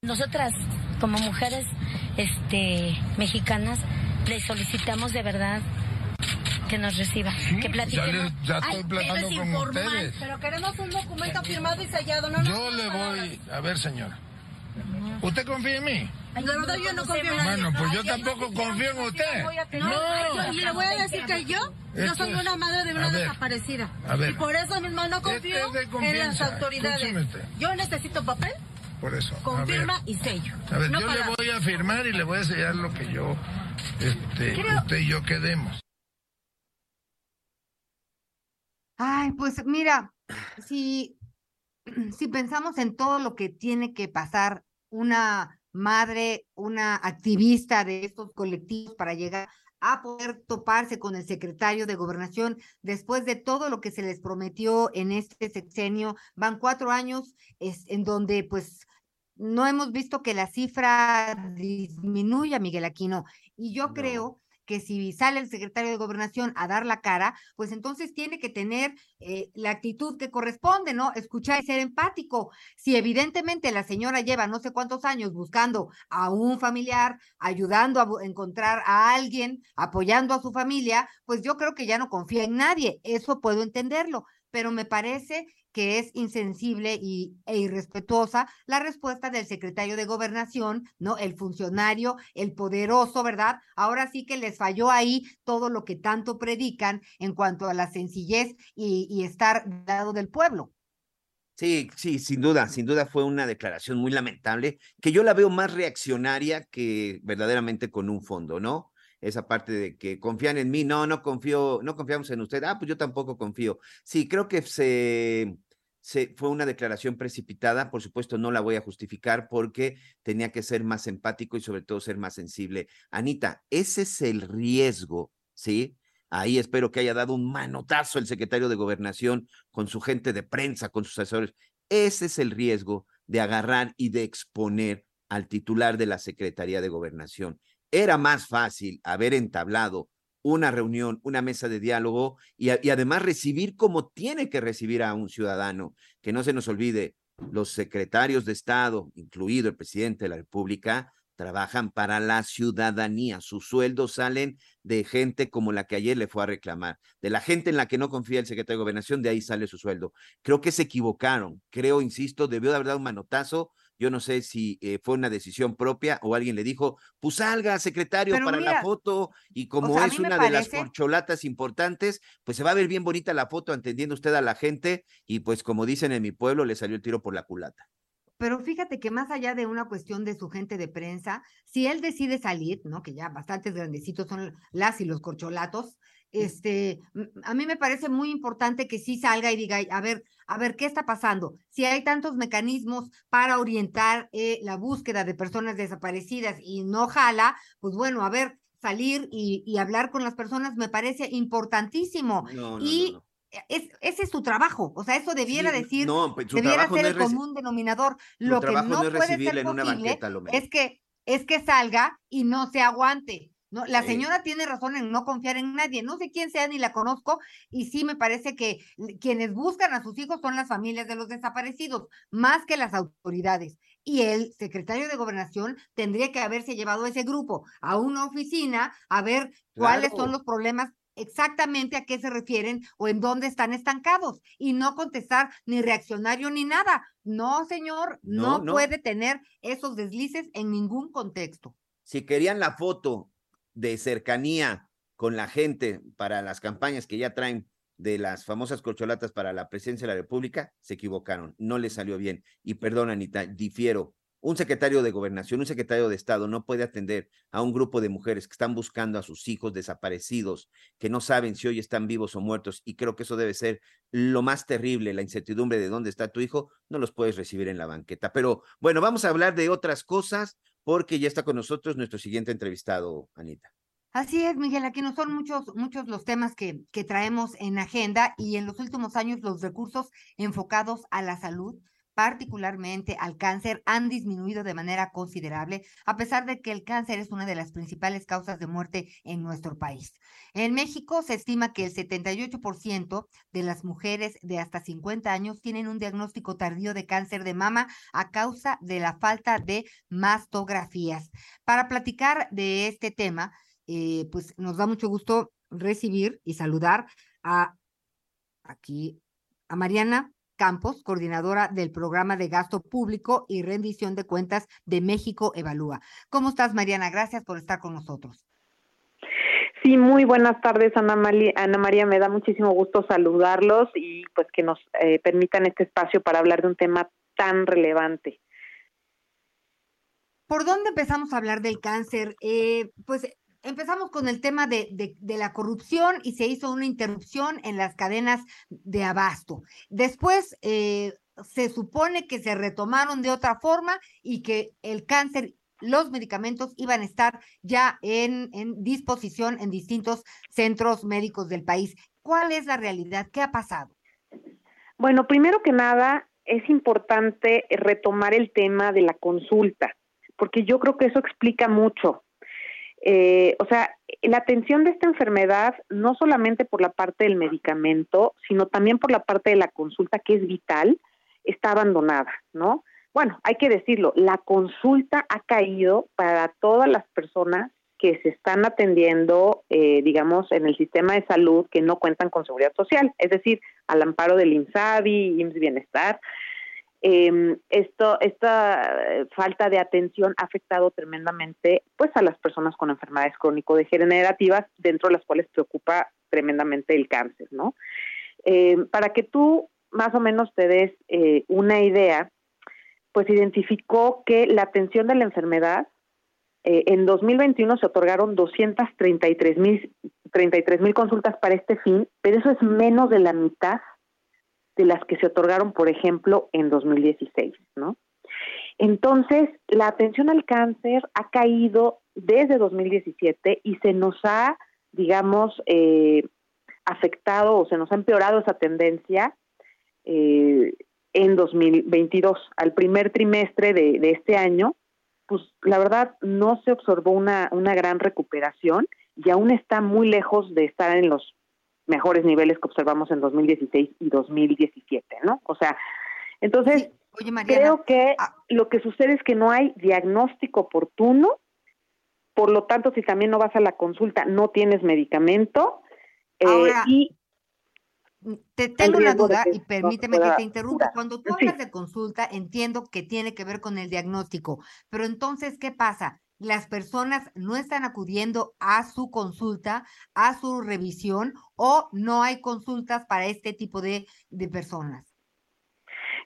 Nosotras, como mujeres este, mexicanas, le solicitamos de verdad que nos reciba, que platiquemos. Ya, ya estoy platicando con ustedes. Pero queremos un documento firmado y sellado, ¿no? Yo le voy, a ver señora. ¿Usted confía en mí? La verdad yo no confío en Bueno, pues yo tampoco confío en usted. No, le voy a decir que yo no soy una madre de una desaparecida. A ver. Y por eso mismo no confío en las autoridades. Yo necesito papel. Por eso. Confirma y sello. A ver, yo le voy a firmar y le voy a sellar lo que yo, este, usted y yo quedemos. Ay, pues mira, si, si pensamos en todo lo que tiene que pasar una madre, una activista de estos colectivos para llegar a poder toparse con el secretario de gobernación después de todo lo que se les prometió en este sexenio. Van cuatro años es, en donde pues no hemos visto que la cifra disminuya, Miguel Aquino. Y yo creo que si sale el secretario de gobernación a dar la cara, pues entonces tiene que tener eh, la actitud que corresponde, ¿no? Escuchar y ser empático. Si evidentemente la señora lleva no sé cuántos años buscando a un familiar, ayudando a encontrar a alguien, apoyando a su familia, pues yo creo que ya no confía en nadie. Eso puedo entenderlo, pero me parece que es insensible y, e irrespetuosa la respuesta del secretario de gobernación, ¿no? El funcionario, el poderoso, ¿verdad? Ahora sí que les falló ahí todo lo que tanto predican en cuanto a la sencillez y, estar del lado del pueblo. Sí, sí, sin duda, sin duda fue una declaración muy lamentable, que yo la veo más reaccionaria que verdaderamente con un fondo, ¿no? esa parte de que confían en mí, no, no confío, no confiamos en usted, ah, pues yo tampoco confío. Sí, creo que se, fue una declaración precipitada, por supuesto no la voy a justificar porque tenía que ser más empático y sobre todo ser más sensible. Anita, ese es el riesgo, ¿sí? Ahí espero que haya dado un manotazo el secretario de gobernación con su gente de prensa, con sus asesores. Ese es el riesgo de agarrar y de exponer al titular de la Secretaría de Gobernación. Era más fácil haber entablado una reunión, una mesa de diálogo y, además recibir como tiene que recibir a un ciudadano. Que no se nos olvide, los secretarios de Estado, incluido el presidente de la República, trabajan para la ciudadanía. Sus sueldos salen de gente como la que ayer le fue a reclamar, de la gente en la que no confía el secretario de Gobernación, de ahí sale su sueldo. Creo que se equivocaron. Creo, insisto, debió de haber dado un manotazo yo no sé si eh, fue una decisión propia o alguien le dijo, pues salga, secretario, para la foto. Y como es una de las corcholatas importantes, pues se va a ver bien bonita la foto, entendiendo usted a la gente. Y pues como dicen en mi pueblo, le salió el tiro por la culata. Pero fíjate que más allá de una cuestión de su gente de prensa, si él decide salir, ¿no? Que ya bastantes grandecitos son las y los corcholatos, este, a mí me parece muy importante que sí salga y diga, a ver, a ver, ¿qué está pasando? Si hay tantos mecanismos para orientar eh, la búsqueda de personas desaparecidas y no jala, pues bueno, a ver, salir y, hablar con las personas me parece importantísimo. y Es, ese es su trabajo, o sea, eso debiera decir, pues, debiera ser el común denominador. Lo que no, puede ser posible es que es que salga y no se aguante. No, la señora tiene razón en no confiar en nadie. No sé quién sea ni la conozco y sí me parece que quienes buscan a sus hijos son las familias de los desaparecidos, más que las autoridades. Y el secretario de gobernación tendría que haberse llevado a ese grupo a una oficina a ver cuáles son los problemas exactamente a qué se refieren o en dónde están estancados y no contestar ni reaccionario ni nada. No, señor, no, puede tener esos deslices en ningún contexto. Si querían la foto de cercanía con la gente para las campañas que ya traen de las famosas corcholatas para la presidencia de la República, se equivocaron, no les salió bien. Y perdón, Anita, difiero. Un secretario de gobernación, un secretario de Estado no puede atender a un grupo de mujeres que están buscando a sus hijos desaparecidos, que no saben si hoy están vivos o muertos, y creo que eso debe ser lo más terrible, la incertidumbre de dónde está tu hijo, no los puedes recibir en la banqueta. Pero bueno, vamos a hablar de otras cosas porque ya está con nosotros nuestro siguiente entrevistado, Anita. Así es, Miguel, aquí no son muchos, muchos los temas que, que traemos en agenda y en los últimos años los recursos enfocados a la salud, particularmente al cáncer, han disminuido de manera considerable, a pesar de que el cáncer es una de las principales causas de muerte en nuestro país. En México se estima que el 78% de las mujeres de hasta 50 años tienen un diagnóstico tardío de cáncer de mama a causa de la falta de mastografías. Para platicar de este tema, eh, pues nos da mucho gusto recibir y saludar a aquí a Mariana Campos, coordinadora del programa de gasto público y rendición de cuentas de México Evalúa. ¿Cómo estás, Mariana? Gracias por estar con nosotros. Sí, muy buenas tardes, Ana, María. Me da muchísimo gusto saludarlos y pues que nos eh, permitan este espacio para hablar de un tema tan relevante. ¿Por dónde empezamos a hablar del cáncer? Eh, pues empezamos con el tema de, la corrupción y se hizo una interrupción en las cadenas de abasto. Después eh, se supone que se retomaron de otra forma y que el cáncer, los medicamentos iban a estar ya en, en disposición en distintos centros médicos del país. ¿Cuál es la realidad? ¿Qué ha pasado? Bueno, primero que nada, es importante retomar el tema de la consulta, porque yo creo que eso explica mucho. Eh, o sea, la atención de esta enfermedad, no solamente por la parte del medicamento, sino también por la parte de la consulta, que es vital, está abandonada, ¿no? Bueno, hay que decirlo, la consulta ha caído para todas las personas que se están atendiendo, eh, digamos, en el sistema de salud que no cuentan con seguridad social, es decir, al amparo del INSABI, IMSS Bienestar. Eh, esto, esta falta de atención ha afectado tremendamente, pues, a las personas con enfermedades crónico-degenerativas, dentro de las cuales preocupa tremendamente el cáncer, ¿no? Eh, para que tú más o menos te des eh, una idea, pues identificó que la atención de la enfermedad eh, en 2021 se otorgaron 233 mil 33 mil consultas para este fin, pero eso es menos de la mitad de las que se otorgaron, por ejemplo, en 2016, ¿no? Entonces, la atención al cáncer ha caído desde 2017 y se nos ha, digamos, eh, afectado o se nos ha empeorado esa tendencia eh, en 2022. Al primer trimestre de, este año, pues la verdad no se observó una, una gran recuperación y aún está muy lejos de estar en los mejores niveles que observamos en 2016 y 2017, ¿no? O sea, entonces Oye, Mariana, creo que ah, lo que sucede es que no hay diagnóstico oportuno, por lo tanto, si también no vas a la consulta, no tienes medicamento. Eh, y te tengo una duda y permíteme que te interrumpa. Cuando tú hablas de consulta, entiendo que tiene que ver con el diagnóstico, pero entonces, ¿qué pasa? Las personas no están acudiendo a su consulta, a su revisión, o no hay consultas para este tipo de, de personas.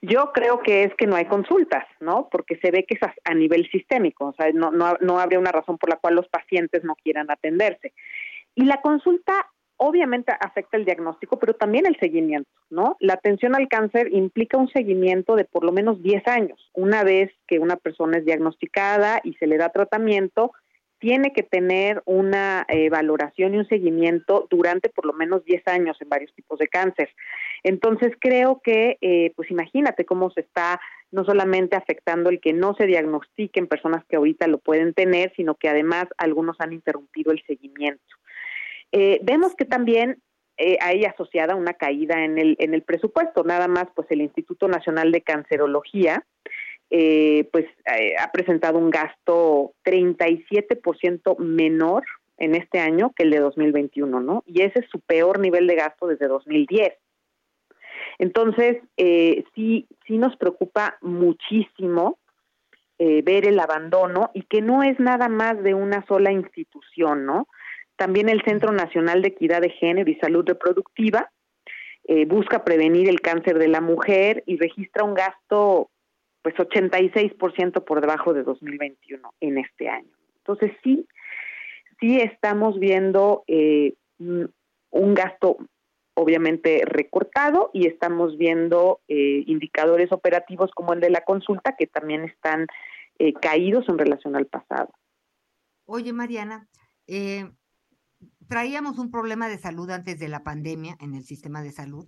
Yo creo que es que no hay consultas, ¿no? Porque se ve que es a, nivel sistémico, o sea, no, no, no habría una razón por la cual los pacientes no quieran atenderse. Y la consulta obviamente afecta el diagnóstico, pero también el seguimiento, ¿no? La atención al cáncer implica un seguimiento de por lo menos 10 años. Una vez que una persona es diagnosticada y se le da tratamiento, tiene que tener una eh, valoración y un seguimiento durante por lo menos 10 años en varios tipos de cáncer. Entonces creo que, eh, pues imagínate cómo se está no solamente afectando el que no se diagnostiquen personas que ahorita lo pueden tener, sino que además algunos han interrumpido el seguimiento. Eh, vemos que también eh, hay asociada una caída en el, en el presupuesto, nada más pues el Instituto Nacional de Cancerología eh, pues eh, ha presentado un gasto 37% menor en este año que el de 2021, ¿no? Y ese es su peor nivel de gasto desde 2010. Entonces, eh, sí, sí nos preocupa muchísimo ver el abandono y que no es nada más de una sola institución, ¿no? También el Centro Nacional de Equidad de Género y Salud Reproductiva eh, busca prevenir el cáncer de la mujer y registra un gasto pues 86% por debajo de 2021 en este año. Entonces sí, sí estamos viendo eh, un gasto obviamente recortado y estamos viendo eh, indicadores operativos como el de la consulta que también están eh, caídos en relación al pasado. Oye, Mariana, eh, traíamos un problema de salud antes de la pandemia en el sistema de salud.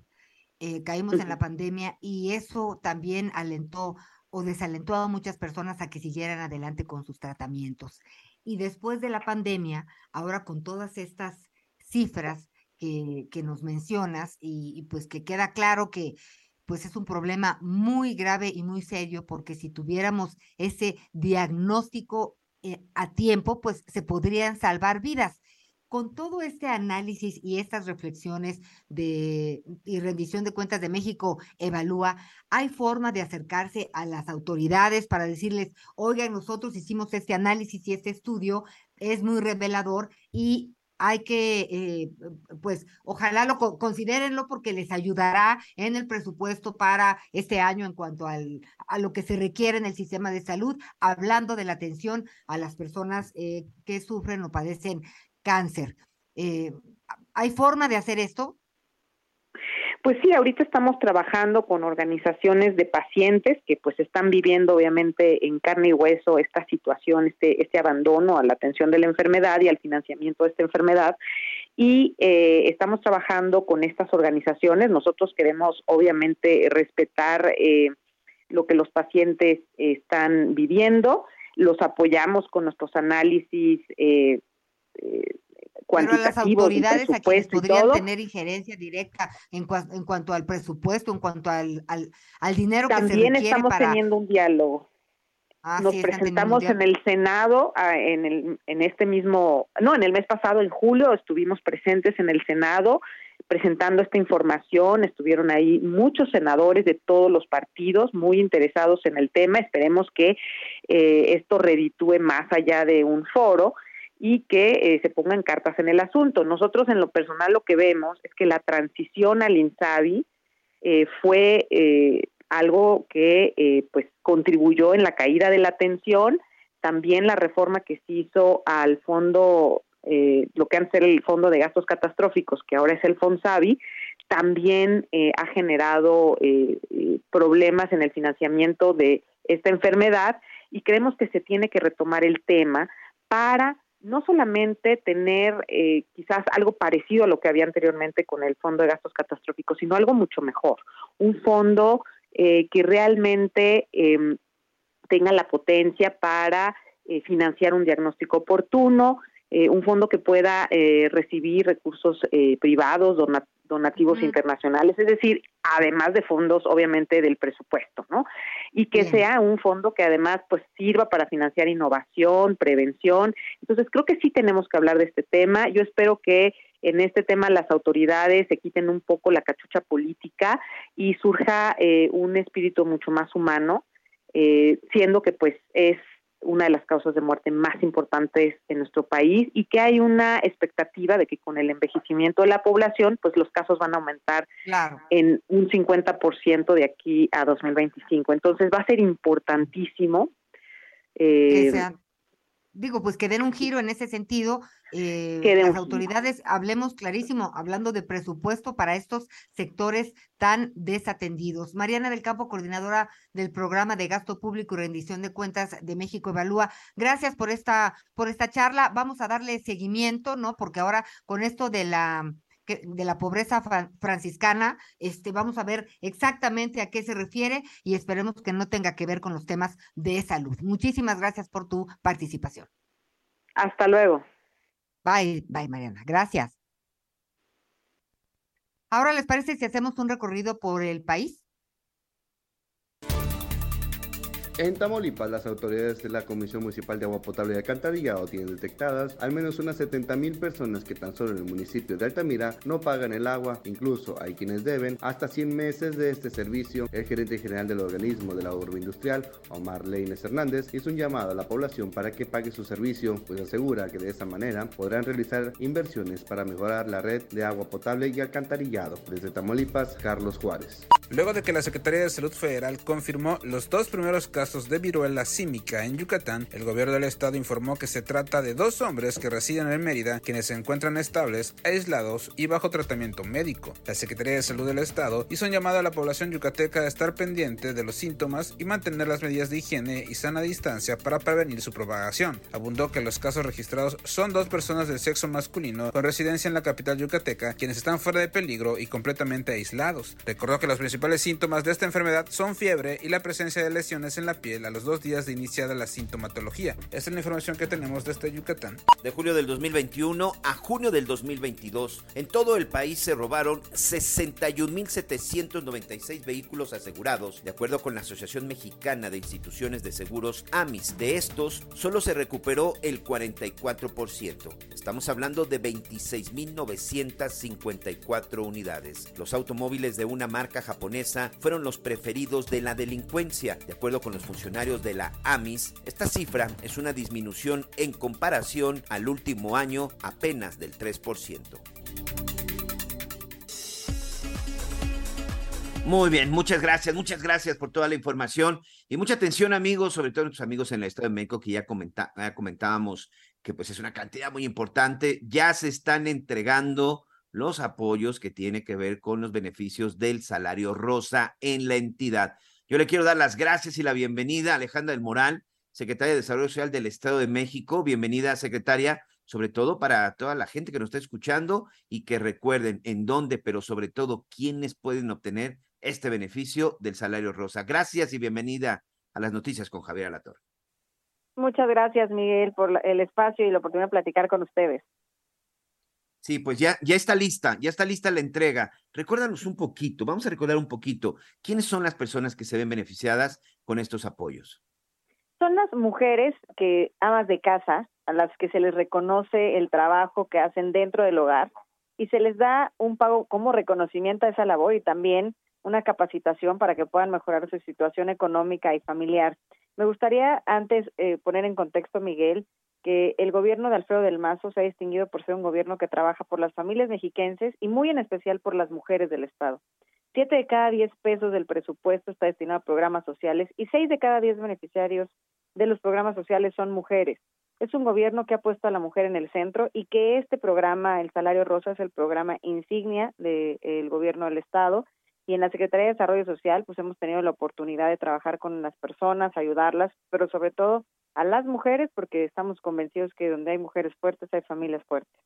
Eh, caímos en la pandemia y eso también alentó o desalentó a muchas personas a que siguieran adelante con sus tratamientos. Y después de la pandemia, ahora con todas estas cifras que, que nos mencionas y, y, pues que queda claro que pues es un problema muy grave y muy serio porque si tuviéramos ese diagnóstico eh, a tiempo, pues se podrían salvar vidas con todo este análisis y estas reflexiones de y rendición de cuentas de México evalúa, ¿hay forma de acercarse a las autoridades para decirles, oigan, nosotros hicimos este análisis y este estudio es muy revelador y hay que, eh, pues, ojalá lo considérenlo porque les ayudará en el presupuesto para este año en cuanto al, a lo que se requiere en el sistema de salud, hablando de la atención a las personas eh, que sufren o padecen cáncer. ¿Hay forma de hacer esto? Pues sí, ahorita estamos trabajando con organizaciones de pacientes que pues están viviendo obviamente en carne y hueso esta situación, este, este abandono a la atención de la enfermedad y al financiamiento de esta enfermedad. Y eh, estamos trabajando con estas organizaciones. Nosotros queremos obviamente respetar eh, lo que los pacientes están viviendo. Los apoyamos con nuestros análisis eh, pero las autoridades a quienes podrían tener injerencia directa en, en, cuanto al presupuesto, en cuanto al, al, al dinero que se requiere También estamos teniendo un diálogo. Ah, Nos sí, presentamos en el Senado ah, en, el, en este mismo, no, en el mes pasado, en julio, estuvimos presentes en el Senado presentando esta información. Estuvieron ahí muchos senadores de todos los partidos muy interesados en el tema. Esperemos que eh, esto reditúe más allá de un foro y que eh, se pongan cartas en el asunto. Nosotros en lo personal lo que vemos es que la transición al INSABI eh, fue eh, algo que eh, pues contribuyó en la caída de la atención, también la reforma que se hizo al fondo, eh, lo que antes era el fondo de gastos catastróficos, que ahora es el FONSAVI, también ha generado problemas en el financiamiento de esta enfermedad y creemos que se tiene que retomar el tema para no solamente tener eh, quizás algo parecido a lo que había anteriormente con el Fondo de Gastos Catastróficos, sino algo mucho mejor, un fondo eh, que realmente eh, tenga la potencia para eh, financiar un diagnóstico oportuno, eh, un fondo que pueda eh, recibir recursos eh, donativos internacionales, es decir, además de fondos, obviamente, del presupuesto, ¿no? Y que Bien. sea un fondo que además, pues, sirva para financiar innovación, prevención. Entonces, creo que sí tenemos que hablar de este tema. Yo espero que en este tema las autoridades se quiten un poco la cachucha política y surja eh, un espíritu mucho más humano, eh, siendo que, pues, es una de las causas de muerte más importantes en nuestro país y que hay una expectativa de que con el envejecimiento de la población, pues los casos van a aumentar Claro. en un 50% de aquí a 2025. Entonces va a ser importantísimo. que eh, sean- digo, pues que den un giro en ese sentido. eh, las autoridades, hablemos clarísimo, hablando de presupuesto para estos sectores tan desatendidos. Mariana del Campo, coordinadora del programa de gasto público y rendición de cuentas de México Evalúa. Gracias por esta, por esta charla. Vamos a darle seguimiento, ¿no? Porque ahora con esto de la que- de la pobreza fra- franciscana, este, vamos a ver exactamente a qué se refiere y esperemos que no tenga que ver con los temas de salud. Muchísimas gracias por tu participación. Hasta luego. Bye, bye, Mariana. Gracias. Ahora, ¿les parece si hacemos un recorrido por el país? En Tamaulipas, las autoridades de la Comisión Municipal de Agua Potable y Alcantarillado tienen detectadas al menos unas 70 mil personas que tan solo en el municipio de Altamira no pagan el agua. Incluso hay quienes deben hasta 100 meses de este servicio. El gerente general del organismo del ahorro industrial, Omar Leines Hernández, hizo un llamado a la población para que pague su servicio, pues asegura que de esa manera podrán realizar inversiones para mejorar la red de agua potable y alcantarillado. Desde Tamaulipas, Carlos Juárez. Luego de que la Secretaría de Salud Federal confirmó los dos primeros casos de viruela símica en Yucatán, el gobierno del estado informó que se trata de dos hombres que residen en Mérida, quienes se encuentran estables, aislados y bajo tratamiento médico. La Secretaría de Salud del estado hizo un llamado a la población yucateca a estar pendiente de los síntomas y mantener las medidas de higiene y sana distancia para prevenir su propagación. Abundó que los casos registrados son dos personas del sexo masculino con residencia en la capital yucateca, quienes están fuera de peligro y completamente aislados. Recordó que los principales síntomas de esta enfermedad son fiebre y la presencia de lesiones en la piel a los dos días de iniciada la sintomatología. Esta es la información que tenemos desde Yucatán. De julio del 2021 a junio del 2022, en todo el país se robaron 61.796 vehículos asegurados, de acuerdo con la Asociación Mexicana de Instituciones de Seguros AMIS. De estos, solo se recuperó el 44%. Estamos hablando de 26.954 unidades. Los automóviles de una marca japonesa fueron los preferidos de la delincuencia. De acuerdo con los funcionarios de la AMIS, esta cifra es una disminución en comparación al último año apenas del 3%. Muy bien, muchas gracias, muchas gracias por toda la información y mucha atención amigos, sobre todo nuestros amigos en el Estado de México que ya, ya comentábamos que pues es una cantidad muy importante, ya se están entregando los apoyos que tiene que ver con los beneficios del salario rosa en la entidad. Yo le quiero dar las gracias y la bienvenida a Alejandra del Moral, secretaria de Desarrollo Social del Estado de México. Bienvenida, secretaria, sobre todo para toda la gente que nos está escuchando y que recuerden en dónde, pero sobre todo quiénes pueden obtener este beneficio del salario rosa. Gracias y bienvenida a las noticias con Javier Alator. Muchas gracias, Miguel, por el espacio y la oportunidad de platicar con ustedes. Sí, pues ya, ya está lista, ya está lista la entrega. Recuérdanos un poquito, vamos a recordar un poquito, ¿quiénes son las personas que se ven beneficiadas con estos apoyos? Son las mujeres que amas de casa, a las que se les reconoce el trabajo que hacen dentro del hogar y se les da un pago como reconocimiento a esa labor y también una capacitación para que puedan mejorar su situación económica y familiar. Me gustaría antes eh, poner en contexto, Miguel, que el gobierno de Alfredo del Mazo se ha distinguido por ser un gobierno que trabaja por las familias mexiquenses y muy en especial por las mujeres del Estado. Siete de cada diez pesos del presupuesto está destinado a programas sociales y seis de cada diez beneficiarios de los programas sociales son mujeres. Es un gobierno que ha puesto a la mujer en el centro y que este programa, el Salario Rosa, es el programa insignia del gobierno del Estado y en la Secretaría de Desarrollo Social pues hemos tenido la oportunidad de trabajar con las personas, ayudarlas, pero sobre todo a las mujeres porque estamos convencidos que donde hay mujeres fuertes hay familias fuertes.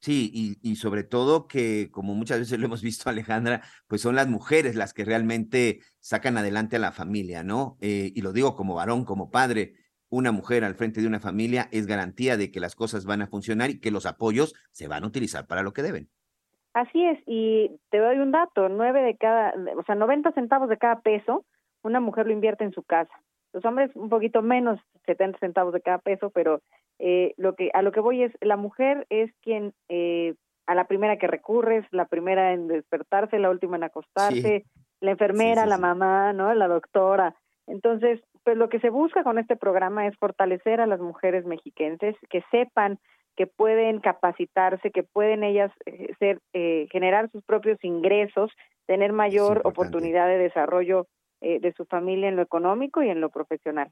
Sí, y, y, sobre todo que, como muchas veces lo hemos visto, Alejandra, pues son las mujeres las que realmente sacan adelante a la familia, ¿no? Eh, y lo digo como varón, como padre, una mujer al frente de una familia es garantía de que las cosas van a funcionar y que los apoyos se van a utilizar para lo que deben. Así es, y te doy un dato, nueve de cada, o sea, 90 centavos de cada peso, una mujer lo invierte en su casa. Los hombres un poquito menos, 70 centavos de cada peso, pero eh, lo que a lo que voy es, la mujer es quien eh, a la primera que recurre, es la primera en despertarse, la última en acostarse, la enfermera, la mamá, ¿no? La doctora. Entonces, pues lo que se busca con este programa es fortalecer a las mujeres mexiquenses, que sepan que pueden capacitarse, que pueden ellas eh, ser, eh, generar sus propios ingresos, tener mayor oportunidad de desarrollo eh, de su familia en lo económico y en lo profesional.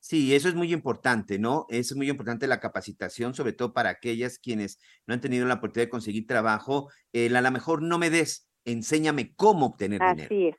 Sí, eso es muy importante, ¿no? Es muy importante la capacitación, sobre todo para aquellas quienes no han tenido la oportunidad de conseguir trabajo. a lo mejor no me des, enséñame cómo obtener dinero. Así es.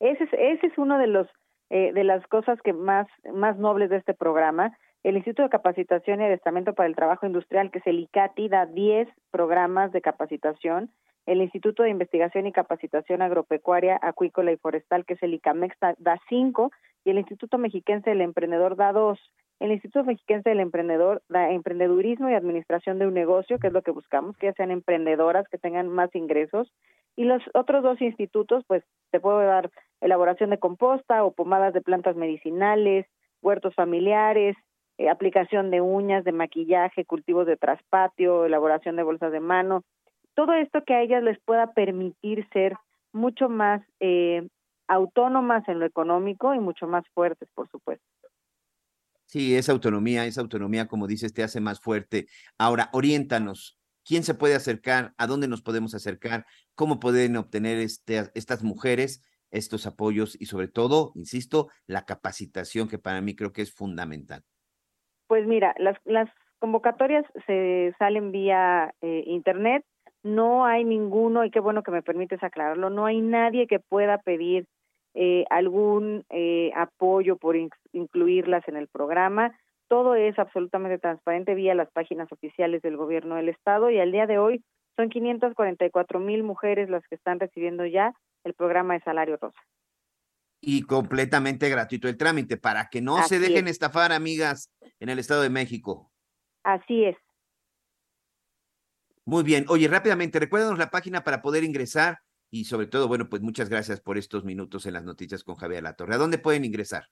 Ese es, ese es uno de los de las cosas que más, más nobles de este programa, el Instituto de Capacitación y Adiestramiento para el Trabajo Industrial, que es el ICATI, da 10 programas de capacitación. El Instituto de Investigación y Capacitación Agropecuaria, Acuícola y Forestal, que es el ICAMEX, da 5. Y el Instituto Mexiquense del Emprendedor da 2. El Instituto Mexiquense del Emprendedor da emprendedurismo y administración de un negocio, que es lo que buscamos, que ya sean emprendedoras, que tengan más ingresos. Y los otros dos institutos, pues, se puede dar elaboración de composta o pomadas de plantas medicinales, huertos familiares, eh, aplicación de uñas, de maquillaje, cultivos de traspatio, elaboración de bolsas de mano, todo esto que a ellas les pueda permitir ser mucho más eh, autónomas en lo económico y mucho más fuertes, por supuesto. Sí, esa autonomía, esa autonomía, como dices, te hace más fuerte. Ahora, oriéntanos, ¿quién se puede acercar? ¿A dónde nos podemos acercar? ¿Cómo pueden obtener este, estas mujeres estos apoyos y sobre todo, insisto, la capacitación que para mí creo que es fundamental? Pues mira, las, las convocatorias se salen vía eh, internet, no hay ninguno, y qué bueno que me permites aclararlo, no hay nadie que pueda pedir eh, algún eh, apoyo por incluirlas en el programa. Todo es absolutamente transparente vía las páginas oficiales del gobierno del estado y al día de hoy son 544 mil mujeres las que están recibiendo ya el programa de salario rosa y completamente gratuito el trámite para que no se dejen estafar, amigas, en el Estado de México. Así es. Muy bien. Oye, rápidamente, recuérdanos la página para poder ingresar y sobre todo, bueno, pues muchas gracias por estos minutos en las noticias con Javier Latorre. ¿A dónde pueden ingresar?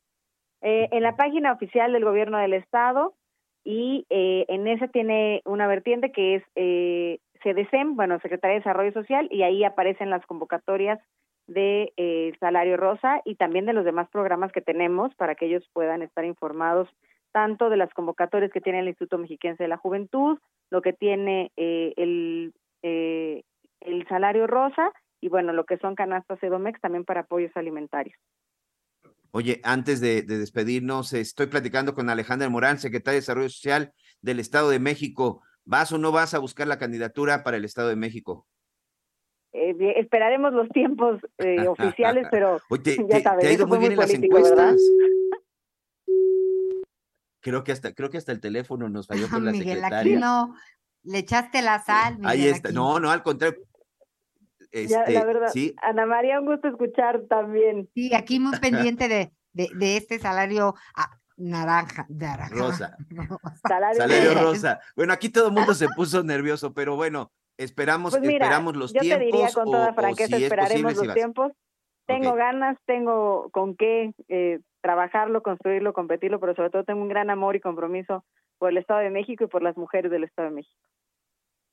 Eh, en la página oficial del Gobierno del Estado y eh, en esa tiene una vertiente que es eh, CDCEM, bueno, Secretaría de Desarrollo Social, y ahí aparecen las convocatorias de eh, Salario Rosa y también de los demás programas que tenemos para que ellos puedan estar informados tanto de las convocatorias que tiene el Instituto Mexiquense de la Juventud, lo que tiene eh, el, eh, el Salario Rosa y bueno, lo que son canastas Edomex también para apoyos alimentarios. Oye, antes de, de, despedirnos, estoy platicando con Alejandra Morán, secretaria de Desarrollo Social del Estado de México. ¿Vas o no vas a buscar la candidatura para el Estado de México? Eh, esperaremos los tiempos eh, oficiales, pero Oye, ya te, sabes, te ha ido muy bien en las político, ¿verdad? Creo que hasta, creo que hasta el teléfono nos falló con la Miguel secretaria. Aquino, le echaste la sal. Ahí está. Aquino. No, no, al contrario. Ya, Este, la verdad, sí, Ana María, un gusto escuchar también. Sí, aquí muy pendiente de, de, de este salario ah, naranja, naranja. Rosa. Salario, Salario Rosa. Bueno, aquí todo el mundo se puso nervioso, pero bueno, esperamos, Pues mira, esperamos los yo te tiempos. diría con o- toda o franqueza, si es esperaremos posible, si los tiempos. Tengo ganas, tengo con qué eh, trabajarlo, construirlo, competirlo, pero sobre todo tengo un gran amor y compromiso por el Estado de México y por las mujeres del Estado de México.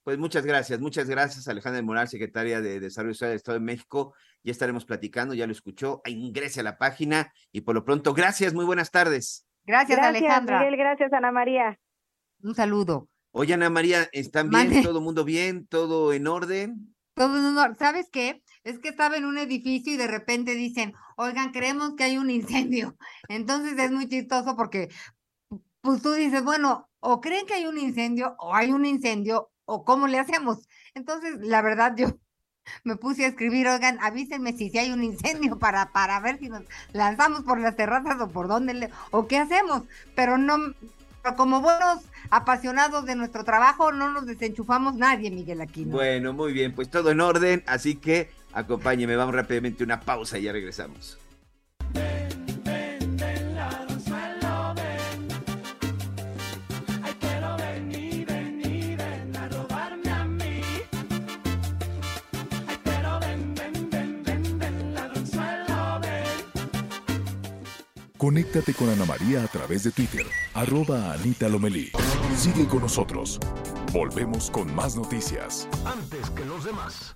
Pues muchas gracias, muchas gracias, Alejandra Moral, secretaria de Desarrollo Social del Estado de México. Ya estaremos platicando, ya lo escuchó. Ingrese a la página y por lo pronto, gracias, muy buenas tardes. Gracias, Gracias, Alejandra. Miguel, gracias, Ana María. Un saludo. Oye, Ana María, ¿están bien? Mande. ¿Todo el mundo bien? ¿Todo en orden? Todo en honor. ¿Sabes qué? Es que estaba en un edificio y de repente dicen, oigan, creemos que hay un incendio. Entonces es muy chistoso porque pues tú dices, bueno, o creen que hay un incendio o hay un incendio o cómo le hacemos. Entonces, la verdad, yo me puse a escribir, oigan, avísenme si, si hay un incendio para, para ver si nos lanzamos por las terrazas o por dónde le, o qué hacemos. Pero no, pero como buenos apasionados de nuestro trabajo, no nos desenchufamos nadie, Miguel Aquino. Bueno, muy bien, pues todo en orden, así que acompáñeme, vamos rápidamente a una pausa y ya regresamos. Ay, pero ven y ven y ven a robarme a mí. Ay, pero ven, ven, ven, ven, ven, ladronzuelo, ven. Conéctate con Ana María a través de Twitter, arroba Anita Lomelí. Sigue con nosotros. Volvemos con más noticias. Antes que los demás.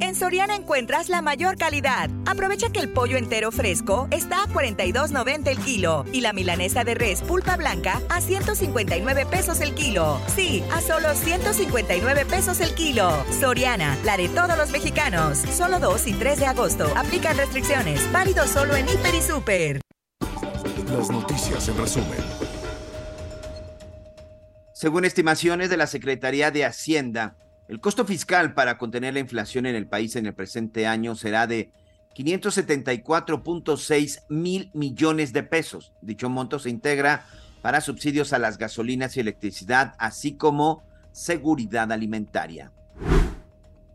En Soriana encuentras la mayor calidad. Aprovecha que el pollo entero fresco está a 42.90 el kilo y la milanesa de res pulpa blanca a 159 pesos el kilo. Sí, a solo 159 pesos el kilo. Soriana, la de todos los mexicanos. Solo 2 y 3 de agosto. Aplican restricciones. Válido solo en Hiper y Super. Las noticias en resumen. Según estimaciones de la Secretaría de Hacienda, el costo fiscal para contener la inflación en el país en el presente año será de 574.6 mil millones de pesos. Dicho monto se integra para subsidios a las gasolinas y electricidad, así como seguridad alimentaria.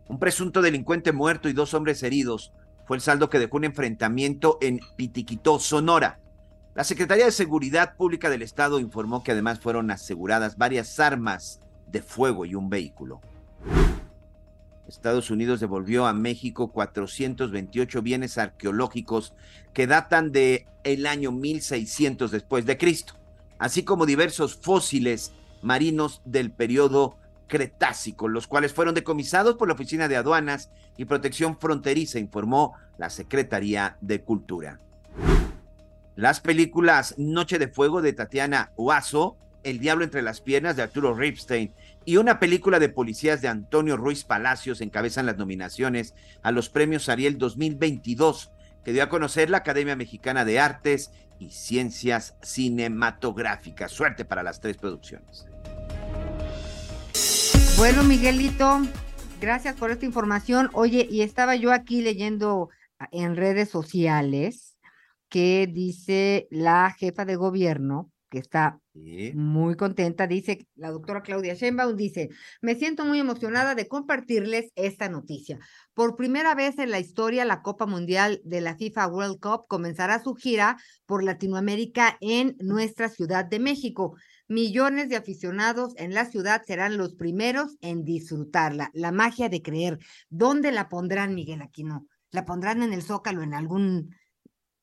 Un presunto delincuente muerto y dos hombres heridos fue el saldo que dejó un enfrentamiento en Pitiquitó, Sonora. La Secretaría de Seguridad Pública del Estado informó que además fueron aseguradas varias armas de fuego y un vehículo. Estados Unidos devolvió a México 428 bienes arqueológicos que datan de el año 1600 después de Cristo, así como diversos fósiles marinos del periodo Cretácico, los cuales fueron decomisados por la Oficina de Aduanas y Protección Fronteriza, informó la Secretaría de Cultura. Las películas Noche de Fuego de Tatiana Huazo, El Diablo entre las Piernas de Arturo Ripstein y una película de policías de Antonio Ruiz Palacios encabezan las nominaciones a los premios Ariel 2022 que dio a conocer la Academia Mexicana de Artes y Ciencias Cinematográficas. Suerte para las tres producciones. Bueno, Miguelito, gracias por esta información. Oye, y estaba yo aquí leyendo en redes sociales que dice la jefa de gobierno, que está muy contenta, dice la doctora Claudia Sheinbaum, dice, me siento muy emocionada de compartirles esta noticia. Por primera vez en la historia, la Copa Mundial de la FIFA World Cup comenzará su gira por Latinoamérica en nuestra Ciudad de México. Millones de aficionados en la ciudad serán los primeros en disfrutarla. La magia de creer. ¿Dónde la pondrán, Miguel Aquino? ¿La pondrán en el Zócalo, en algún,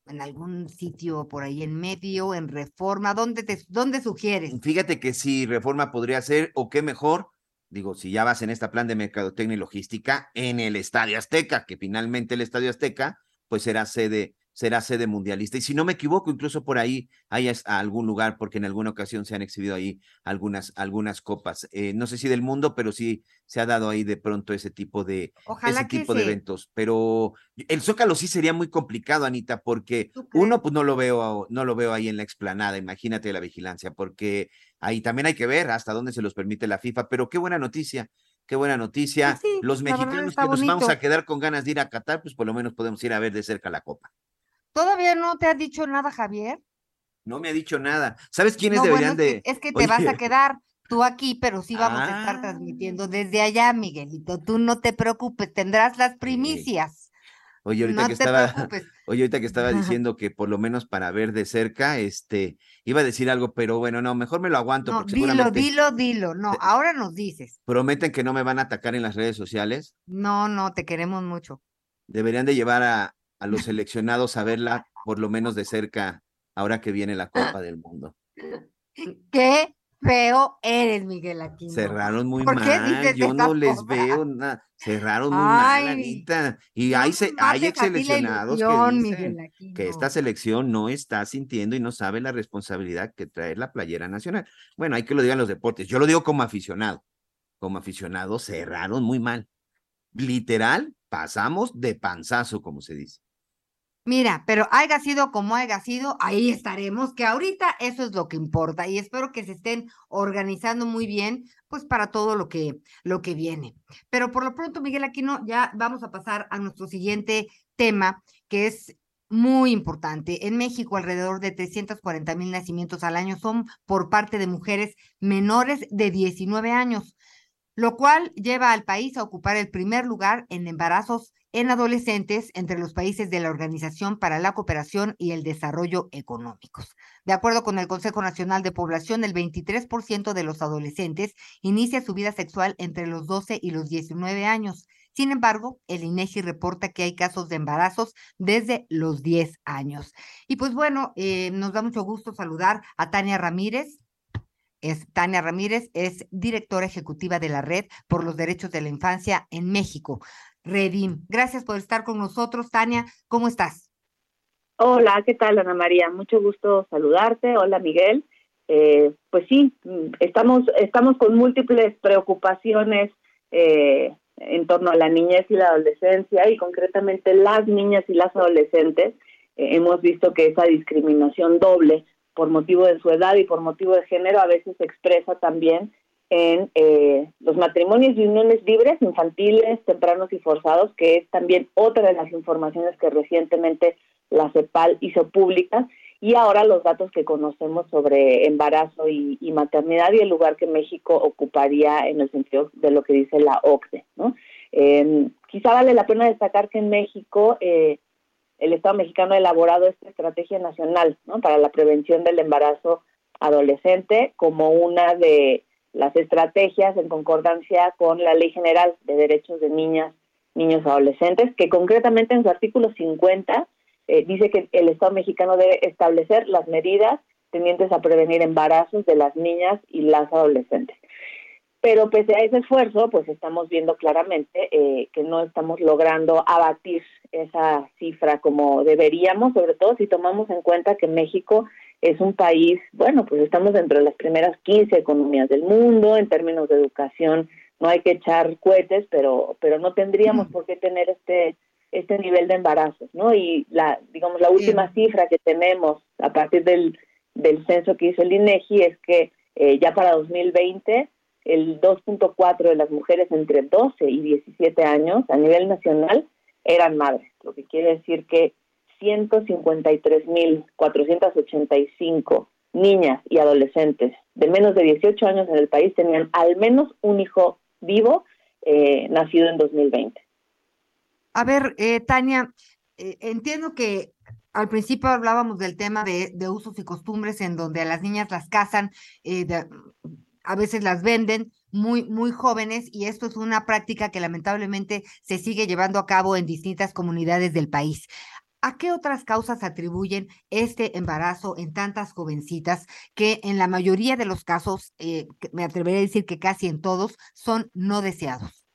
en algún sitio por ahí en medio, en Reforma? ¿Dónde, te, dónde sugieres? Fíjate que sí, Reforma podría ser, o qué mejor, digo, si ya vas en este plan de mercadotecnia y logística, en el Estadio Azteca, que finalmente el Estadio Azteca, pues será sede será sede mundialista. Y si no me equivoco, incluso por ahí hay algún lugar, porque en alguna ocasión se han exhibido ahí algunas, algunas copas. Eh, no sé si del mundo, pero sí se ha dado ahí de pronto ese tipo de, ese tipo de eventos. Pero el Zócalo sí sería muy complicado, Anita, porque uno, pues no lo veo, no lo veo ahí en la explanada, imagínate la vigilancia, porque ahí también hay que ver hasta dónde se los permite la FIFA, pero qué buena noticia. Qué buena noticia. Los mexicanos que nos vamos a quedar con ganas de ir a Qatar, pues por lo menos podemos ir a ver de cerca la copa. ¿Todavía no te ha dicho nada, Javier? No me ha dicho nada. ¿Sabes quiénes deberían de...? Es que, te vas a quedar tú aquí, pero sí vamos a estar ah. transmitiendo desde allá, Miguelito. Tú no te preocupes, tendrás las primicias. Oye, ahorita que estaba, oye, ahorita que estaba diciendo que por lo menos para ver de cerca, este, iba a decir algo, pero bueno, no, mejor me lo aguanto. No, dilo, dilo, dilo. No, ahora nos dices. ¿Prometen que no me van a atacar en las redes sociales? No, no, te queremos mucho. Deberían de llevar a, a los seleccionados a verla por lo menos de cerca ahora que viene la Copa del Mundo. Qué feo eres, Miguel Aquino. Cerraron muy mal, yo no les veo nada. Cerraron muy mal, Anita. Y hay, hay ex seleccionados que dicen que esta selección no está sintiendo y no sabe la responsabilidad que trae la playera nacional. Bueno, hay que lo digan los deportes. Yo lo digo como aficionado. Como aficionado, cerraron muy mal. Literal, pasamos de panzazo, como se dice. Mira, pero haya sido como haya sido, ahí estaremos, que ahorita eso es lo que importa y espero que se estén organizando muy bien, pues para todo lo que, lo que viene. Pero por lo pronto, Miguel Aquino, ya vamos a pasar a nuestro siguiente tema, que es muy importante. En México, alrededor de 340 mil nacimientos al año son por parte de mujeres menores de 19 años, lo cual lleva al país a ocupar el primer lugar en embarazos en adolescentes entre los países de la Organización para la Cooperación y el Desarrollo Económicos. De acuerdo con el Consejo Nacional de Población, el 23% de los adolescentes inicia su vida sexual entre los 12 y los 19 años. Sin embargo, el INEGI reporta que hay casos de embarazos desde los 10 años. Y pues bueno, eh, nos da mucho gusto saludar a Tania Ramírez, es Tania Ramírez, es directora ejecutiva de la Red por los Derechos de la Infancia en México. Redim. Gracias por estar con nosotros, Tania. ¿Cómo estás? Hola, ¿qué tal, Ana María? Mucho gusto saludarte. Hola, Miguel. Eh, pues sí, estamos, estamos con múltiples preocupaciones eh, en torno a la niñez y la adolescencia y concretamente las niñas y las adolescentes. Eh, hemos visto que esa discriminación doble por motivo de su edad y por motivo de género a veces se expresa también en eh, los matrimonios y uniones libres, infantiles, tempranos y forzados, que es también otra de las informaciones que recientemente la CEPAL hizo pública, y ahora los datos que conocemos sobre embarazo y, maternidad y el lugar que México ocuparía en el sentido de lo que dice la OCDE. ¿no? Eh, quizá vale la pena destacar que en México eh, el Estado mexicano ha elaborado esta estrategia nacional para la prevención del embarazo adolescente como una de las estrategias en concordancia con la Ley General de Derechos de Niñas, Niños y Adolescentes, que concretamente en su artículo 50 eh, dice que el Estado mexicano debe establecer las medidas tendientes a prevenir embarazos de las niñas y las adolescentes. Pero pese a ese esfuerzo, pues estamos viendo claramente eh, que no estamos logrando abatir esa cifra como deberíamos, sobre todo si tomamos en cuenta que México es un país, bueno, pues estamos dentro de las primeras 15 economías del mundo, en términos de educación no hay que echar cohetes, pero, pero no tendríamos por qué tener este este nivel de embarazos, ¿no? Y la, digamos, la última cifra que tenemos a partir del, del censo que hizo el INEGI es que eh, ya para 2020 el 2.4 de las mujeres entre 12 y 17 años a nivel nacional eran madres, lo que quiere decir que 153.485 niñas y adolescentes de menos de 18 años en el país tenían al menos un hijo vivo eh, nacido en 2020. A ver, eh, Tania, eh, entiendo que al principio hablábamos del tema de, usos y costumbres en donde a las niñas las casan, eh, a veces las venden muy, muy jóvenes y esto es una práctica que lamentablemente se sigue llevando a cabo en distintas comunidades del país. ¿A qué otras causas atribuyen este embarazo en tantas jovencitas que en la mayoría de los casos, eh, me atrevería a decir que casi en todos, son no deseados?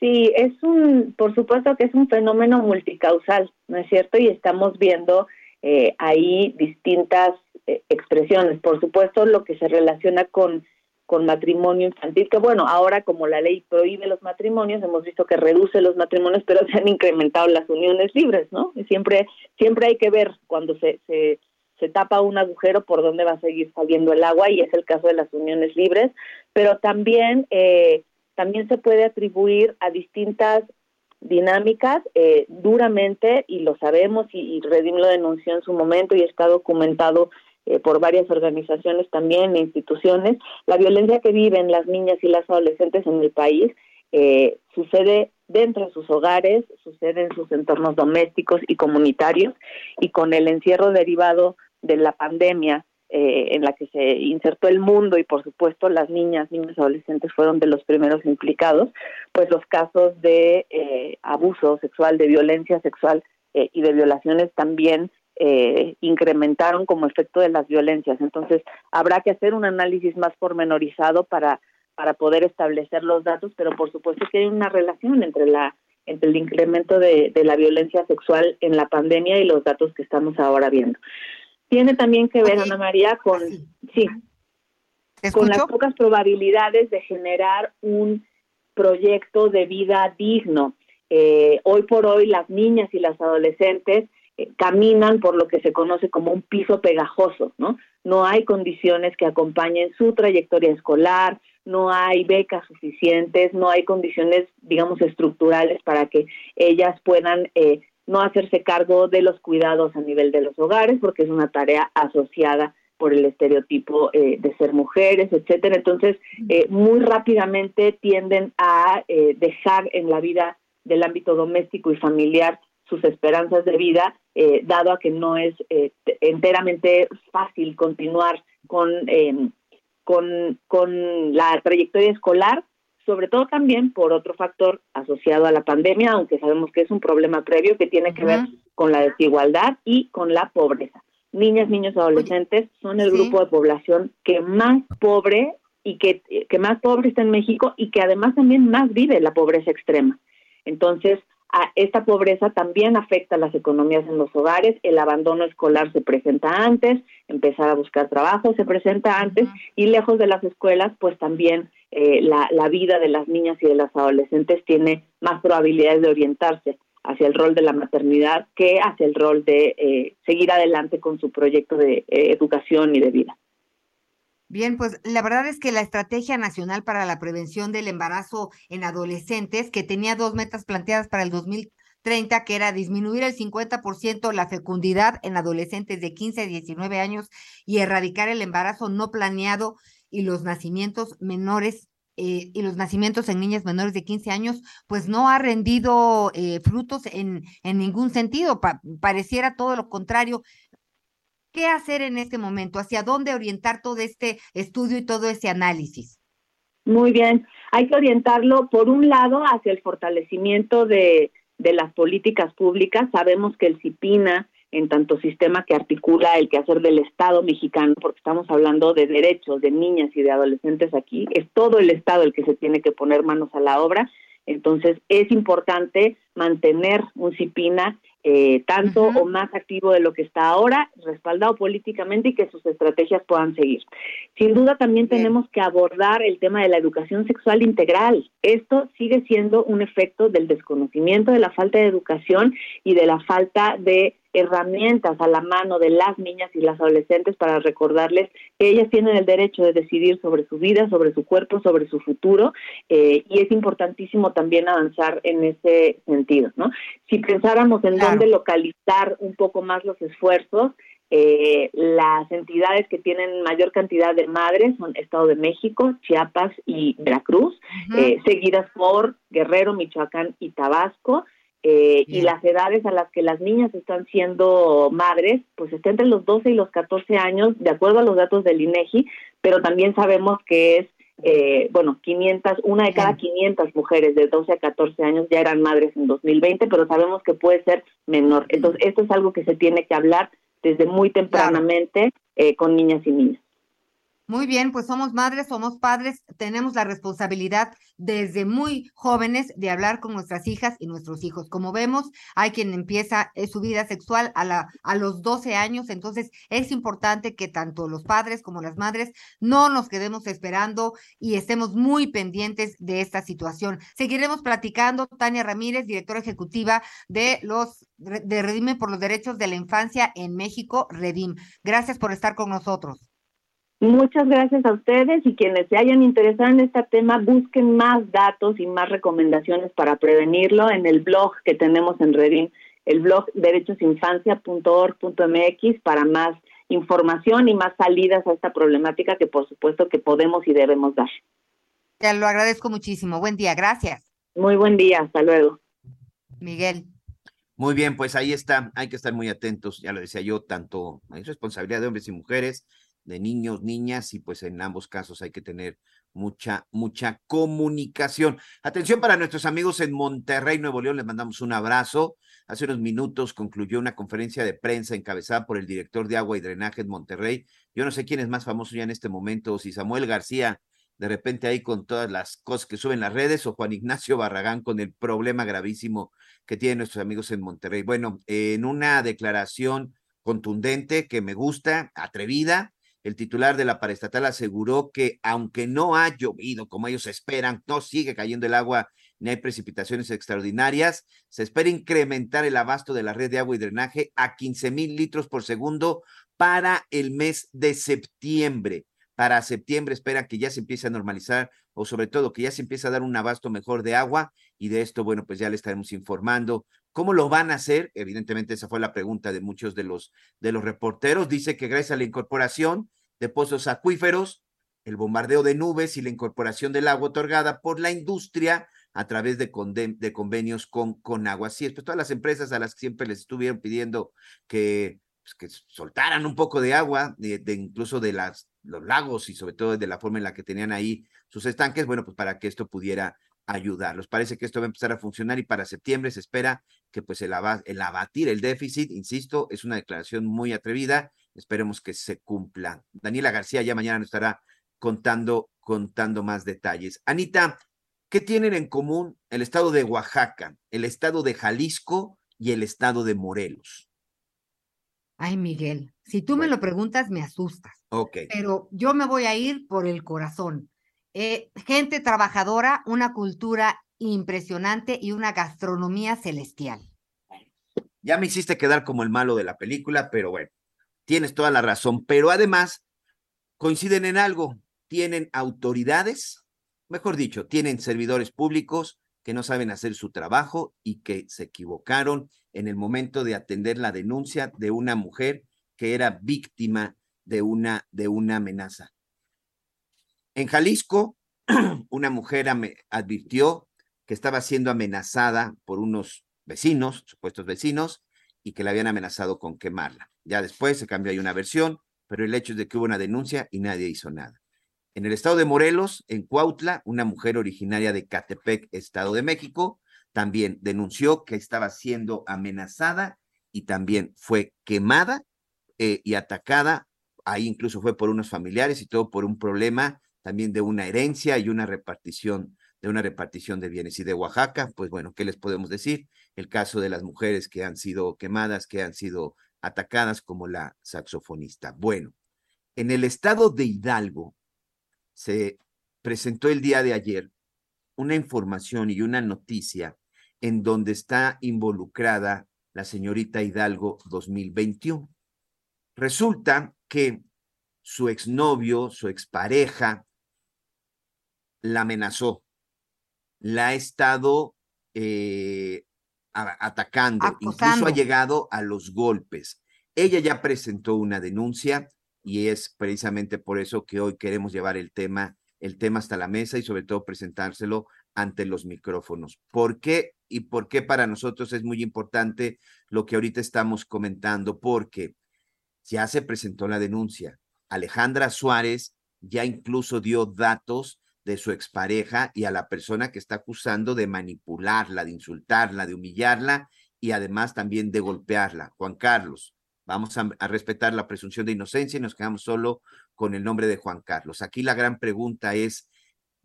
Sí, es un, por supuesto que es un fenómeno multicausal, ¿no es cierto? Y estamos viendo eh, ahí distintas eh, expresiones. Por supuesto, lo que se relaciona con, con matrimonio infantil, que bueno, ahora como la ley prohíbe los matrimonios, hemos visto que reduce los matrimonios, pero se han incrementado las uniones libres, ¿no? Siempre, siempre hay que ver cuando se, se, se tapa un agujero por dónde va a seguir saliendo el agua, y es el caso de las uniones libres, pero también... Eh, también se puede atribuir a distintas dinámicas eh, duramente, y lo sabemos, y, y Redim lo denunció en su momento y está documentado eh, por varias organizaciones también, e instituciones, la violencia que viven las niñas y las adolescentes en el país eh, sucede dentro de sus hogares, sucede en sus entornos domésticos y comunitarios, y con el encierro derivado de la pandemia, eh, en la que se insertó el mundo y por supuesto las niñas, niños adolescentes fueron de los primeros implicados, pues los casos de eh, abuso sexual, de violencia sexual eh, y de violaciones también incrementaron como efecto de las violencias. Entonces habrá que hacer un análisis más pormenorizado para para poder establecer los datos, pero por supuesto que hay una relación entre la entre el incremento de, de la violencia sexual en la pandemia y los datos que estamos ahora viendo. Tiene también que ver, Ana María, con, sí, con las pocas probabilidades de generar un proyecto de vida digno. Eh, hoy por hoy las niñas y las adolescentes eh, caminan por lo que se conoce como un piso pegajoso, ¿no? No hay condiciones que acompañen su trayectoria escolar, no hay becas suficientes, no hay condiciones, digamos, estructurales para que ellas puedan eh, no hacerse cargo de los cuidados a nivel de los hogares, porque es una tarea asociada por el estereotipo eh, de ser mujeres, etcétera. Entonces, eh, muy rápidamente tienden a eh, dejar en la vida del ámbito doméstico y familiar sus esperanzas de vida, dado a que no es enteramente fácil continuar con, con, con la trayectoria escolar sobre todo también por otro factor asociado a la pandemia, aunque sabemos que es un problema previo que tiene que ver con la desigualdad y con la pobreza. Niñas, niños, adolescentes son el grupo de población que más pobre y que, que más pobre está en México y que además también más vive la pobreza extrema. Entonces, esta pobreza también afecta a las economías en los hogares, el abandono escolar se presenta antes, empezar a buscar trabajo se presenta antes y lejos de las escuelas, pues también eh, la, la, vida de las niñas y de las adolescentes tiene más probabilidades de orientarse hacia el rol de la maternidad que hacia el rol de eh, seguir adelante con su proyecto de eh, educación y de vida. Bien, pues la verdad es que la Estrategia Nacional para la Prevención del Embarazo en Adolescentes, que tenía dos metas planteadas para el 2030, que era disminuir el 50% la fecundidad en adolescentes de 15 a 19 años y erradicar el embarazo no planeado y los nacimientos menores eh, y los nacimientos en niñas menores de 15 años, pues no ha rendido eh, frutos en, en ningún sentido. pareciera todo lo contrario. ¿Qué hacer en este momento? ¿Hacia dónde orientar todo este estudio y todo ese análisis? Muy bien, hay que orientarlo por un lado hacia el fortalecimiento de, de las políticas públicas. Sabemos que el CIPINA, en tanto sistema que articula el quehacer del Estado mexicano, porque estamos hablando de derechos de niñas y de adolescentes aquí, es todo el Estado el que se tiene que poner manos a la obra. Entonces, es importante mantener un CIPINA eh, tanto o más activo de lo que está ahora, respaldado políticamente y que sus estrategias puedan seguir. Sin duda también tenemos que abordar el tema de la educación sexual integral. Esto sigue siendo un efecto del desconocimiento, de la falta de educación y de la falta de herramientas a la mano de las niñas y las adolescentes para recordarles que ellas tienen el derecho de decidir sobre su vida, sobre su cuerpo, sobre su futuro eh, y es importantísimo también avanzar en ese sentido, ¿no? Si pensáramos en dónde localizar un poco más los esfuerzos, eh, las entidades que tienen mayor cantidad de madres son Estado de México, Chiapas y Veracruz, eh, seguidas por Guerrero, Michoacán y Tabasco. Eh, y las edades a las que las niñas están siendo madres, pues está entre los 12 y los 14 años, de acuerdo a los datos del INEGI, pero también sabemos que es, eh, bueno, 500, una de cada 500 mujeres de 12 a 14 años ya eran madres en 2020, pero sabemos que puede ser menor. Entonces, esto es algo que se tiene que hablar desde muy tempranamente eh, con niñas y niños. Muy bien, pues somos madres, somos padres, tenemos la responsabilidad desde muy jóvenes de hablar con nuestras hijas y nuestros hijos. Como vemos, hay quien empieza eh, su vida sexual a, la, a los 12 años, entonces es importante que tanto los padres como las madres no nos quedemos esperando y estemos muy pendientes de esta situación. Seguiremos platicando, Tania Ramírez, directora ejecutiva de los de Redime por los Derechos de la Infancia en México, Redim. Gracias por estar con nosotros. Muchas gracias a ustedes y quienes se hayan interesado en este tema, busquen más datos y más recomendaciones para prevenirlo en el blog que tenemos en Redin, el blog derechosinfancia.org.mx para más información y más salidas a esta problemática que por supuesto que podemos y debemos dar. Te lo agradezco muchísimo. Buen día, gracias. Muy buen día, hasta luego. Miguel. Muy bien, pues ahí está, hay que estar muy atentos, ya lo decía yo, tanto hay responsabilidad de hombres y mujeres, de niños, niñas, y pues en ambos casos hay que tener mucha, mucha comunicación. Atención para nuestros amigos en Monterrey, Nuevo León, les mandamos un abrazo. Hace unos minutos concluyó una conferencia de prensa encabezada por el director de agua y drenaje en Monterrey. Yo no sé quién es más famoso ya en este momento, si Samuel García, de repente ahí con todas las cosas que suben las redes, o Juan Ignacio Barragán con el problema gravísimo que tienen nuestros amigos en Monterrey. Bueno, en una declaración contundente que me gusta, atrevida, el titular de la paraestatal aseguró que aunque no ha llovido como ellos esperan, no sigue cayendo el agua ni hay precipitaciones extraordinarias, se espera incrementar el abasto de la red de agua y drenaje a 15 mil litros por segundo para el mes de septiembre. Para septiembre espera que ya se empiece a normalizar o sobre todo que ya se empiece a dar un abasto mejor de agua y de esto, bueno, pues ya le estaremos informando. ¿Cómo lo van a hacer? Evidentemente esa fue la pregunta de muchos de los, de los reporteros. Dice que gracias a la incorporación de pozos acuíferos, el bombardeo de nubes y la incorporación del agua otorgada por la industria a través de, convenios con, con agua. Así es, pues todas las empresas a las que siempre les estuvieron pidiendo que, pues, que soltaran un poco de agua, de, incluso de las, los lagos y sobre todo de la forma en la que tenían ahí sus estanques, bueno, pues para que esto pudiera ayudarlos. Parece que esto va a empezar a funcionar y para septiembre se espera que pues el, el abatir el déficit, insisto, es una declaración muy atrevida Esperemos que se cumpla. Daniela García ya mañana nos estará contando, contando más detalles. Anita, ¿qué tienen en común el estado de Oaxaca, el estado de Jalisco y el estado de Morelos? Ay, Miguel, si tú me lo preguntas, me asustas. Ok. Pero yo me voy a ir por el corazón. Eh, gente trabajadora, una cultura impresionante y una gastronomía celestial. Ya me hiciste quedar como el malo de la película, pero bueno, tienes toda la razón, pero además coinciden en algo, tienen autoridades, mejor dicho, tienen servidores públicos que no saben hacer su trabajo y que se equivocaron en el momento de atender la denuncia de una mujer que era víctima de una, de una amenaza. En Jalisco, una mujer advirtió que estaba siendo amenazada por unos vecinos, supuestos vecinos, y que la habían amenazado con quemarla. Ya después se cambió ahí una versión, pero el hecho es de que hubo una denuncia y nadie hizo nada. En el estado de Morelos, en Cuautla, una mujer originaria de Catepec, Estado de México, también denunció que estaba siendo amenazada y también fue quemada eh, y atacada. Ahí incluso fue por unos familiares y todo por un problema también de una herencia y una repartición de una repartición de bienes. Y de Oaxaca, pues bueno, ¿qué les podemos decir? El caso de las mujeres que han sido quemadas, que han sido atacadas como la saxofonista. Bueno, en el estado de Hidalgo se presentó el día de ayer una información y una noticia en donde está involucrada la señorita Hidalgo 2021. Resulta que su exnovio, su expareja, la amenazó, la ha estado eh, atacando, incluso ha llegado a los golpes. Ella ya presentó una denuncia y es precisamente por eso que hoy queremos llevar el tema el tema hasta la mesa y sobre todo presentárselo ante los micrófonos. ¿Por qué? Y por qué para nosotros es muy importante lo que ahorita estamos comentando, porque ya se presentó la denuncia. Alejandra Suárez ya incluso dio datos de su expareja y a la persona que está acusando de manipularla, de insultarla, de humillarla y además también de golpearla. Juan Carlos, vamos a, respetar la presunción de inocencia y nos quedamos solo con el nombre de Juan Carlos. Aquí la gran pregunta es,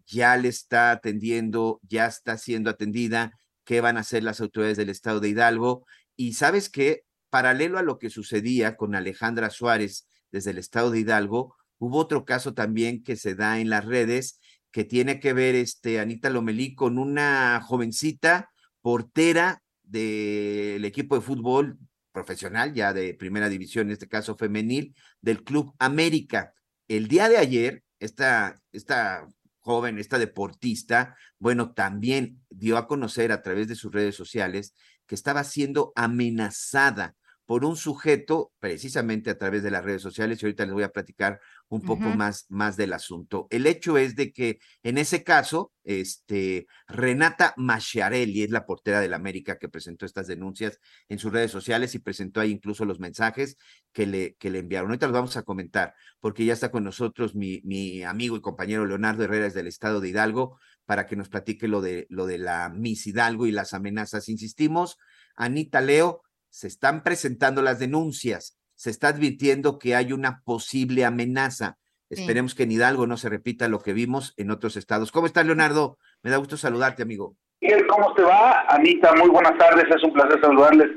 ¿ya le está atendiendo, ya está siendo atendida? ¿Qué van a hacer las autoridades del estado de Hidalgo? Y sabes que, paralelo a lo que sucedía con Alejandra Suárez desde el estado de Hidalgo, hubo otro caso también que se da en las redes que tiene que ver, este, Anita Lomelí, con una jovencita portera del equipo de fútbol profesional, ya de primera división, en este caso femenil, del Club América. El día de ayer, esta, esta joven, esta deportista, bueno, también dio a conocer a través de sus redes sociales que estaba siendo amenazada por un sujeto, precisamente a través de las redes sociales, y ahorita les voy a platicar un poco más, más del asunto. El hecho es de que en ese caso, este, Renata Machiarelli es la portera del América que presentó estas denuncias en sus redes sociales y presentó ahí incluso los mensajes que le, que le enviaron. Ahorita los vamos a comentar, porque ya está con nosotros mi, mi amigo y compañero Leonardo Herrera del estado de Hidalgo para que nos platique lo de, lo de la Miss Hidalgo y las amenazas. Insistimos, Anita Leo, se están presentando las denuncias, se está advirtiendo que hay una posible amenaza. Esperemos que en Hidalgo no se repita lo que vimos en otros estados. ¿Cómo estás, Leonardo? Me da gusto saludarte, amigo. Miguel, ¿cómo te va? Anita, muy buenas tardes. Es un placer saludarles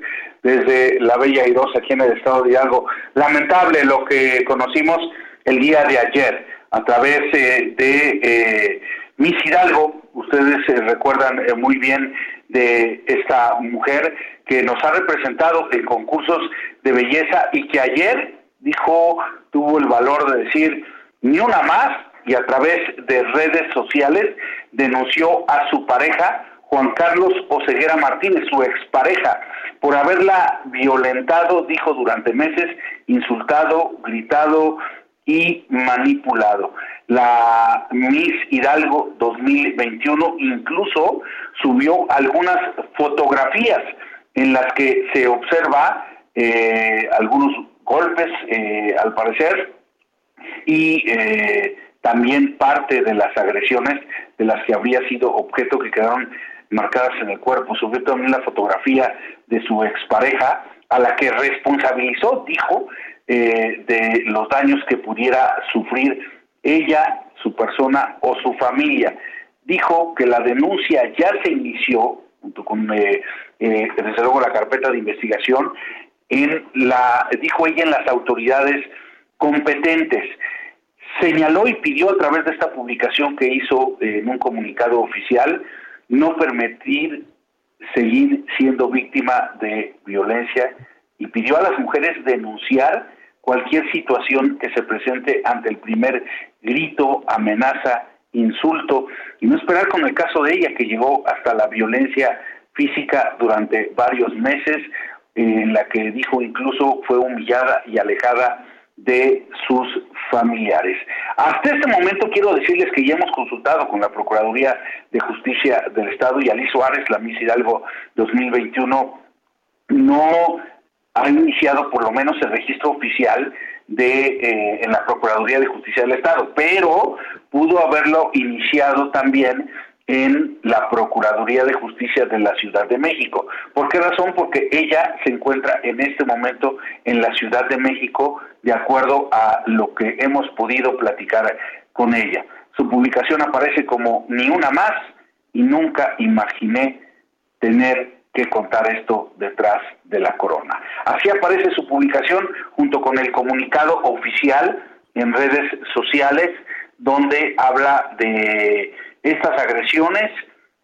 desde la Bella Irosa, aquí en el estado de Hidalgo. Lamentable lo que conocimos el día de ayer a través eh, de eh, Miss Hidalgo. Ustedes eh, recuerdan muy bien de esta mujer que nos ha representado en concursos de belleza y que ayer dijo, tuvo el valor de decir ni una más y a través de redes sociales denunció a su pareja, Juan Carlos Oseguera Martínez, su expareja, por haberla violentado, dijo durante meses, insultado, gritado y manipulado. La Miss Hidalgo 2021 incluso subió algunas fotografías en las que se observa eh, algunos golpes, eh, al parecer, y eh, también parte de las agresiones de las que habría sido objeto que quedaron marcadas en el cuerpo. Subió también la fotografía de su expareja, a la que responsabilizó, dijo, de los daños que pudiera sufrir ella, su persona o su familia. Dijo que la denuncia ya se inició junto con eh, eh, desde luego la carpeta de investigación en la dijo ella en las autoridades competentes. Señaló y pidió a través de esta publicación que hizo eh, en un comunicado oficial no permitir seguir siendo víctima de violencia y pidió a las mujeres denunciar cualquier situación que se presente ante el primer grito, amenaza, insulto, y no esperar con el caso de ella, que llegó hasta la violencia física durante varios meses, en la que dijo incluso fue humillada y alejada de sus familiares. Hasta este momento quiero decirles que ya hemos consultado con la Procuraduría de Justicia del Estado y Ali Suárez, la Miss Hidalgo 2021, no ha iniciado por lo menos el registro oficial de eh, en la Procuraduría de Justicia del Estado, pero pudo haberlo iniciado también en la Procuraduría de Justicia de la Ciudad de México. ¿Por qué razón? Porque ella se encuentra en este momento en la Ciudad de México de acuerdo a lo que hemos podido platicar con ella. Su publicación aparece como ni una más y nunca imaginé tener que contar esto detrás de la corona. Así aparece su publicación junto con el comunicado oficial en redes sociales donde habla de estas agresiones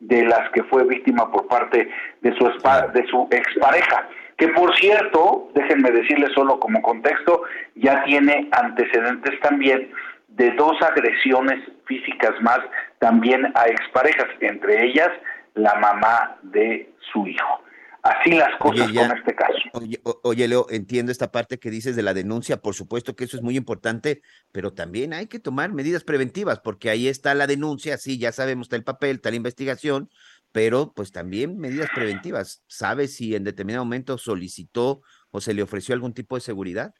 de las que fue víctima por parte de su de su expareja, que por cierto, déjenme decirles solo como contexto, ya tiene antecedentes también de dos agresiones físicas más también a exparejas, entre ellas la mamá de su hijo. Así las cosas Oye, ya- con este caso. Oye, Leo, entiendo esta parte que dices de la denuncia, por supuesto que eso es muy importante, pero también hay que tomar medidas preventivas, porque ahí está la denuncia, sí, ya sabemos, está el papel, está la investigación, pero pues también medidas preventivas. ¿Sabes si en determinado momento solicitó o se le ofreció algún tipo de seguridad?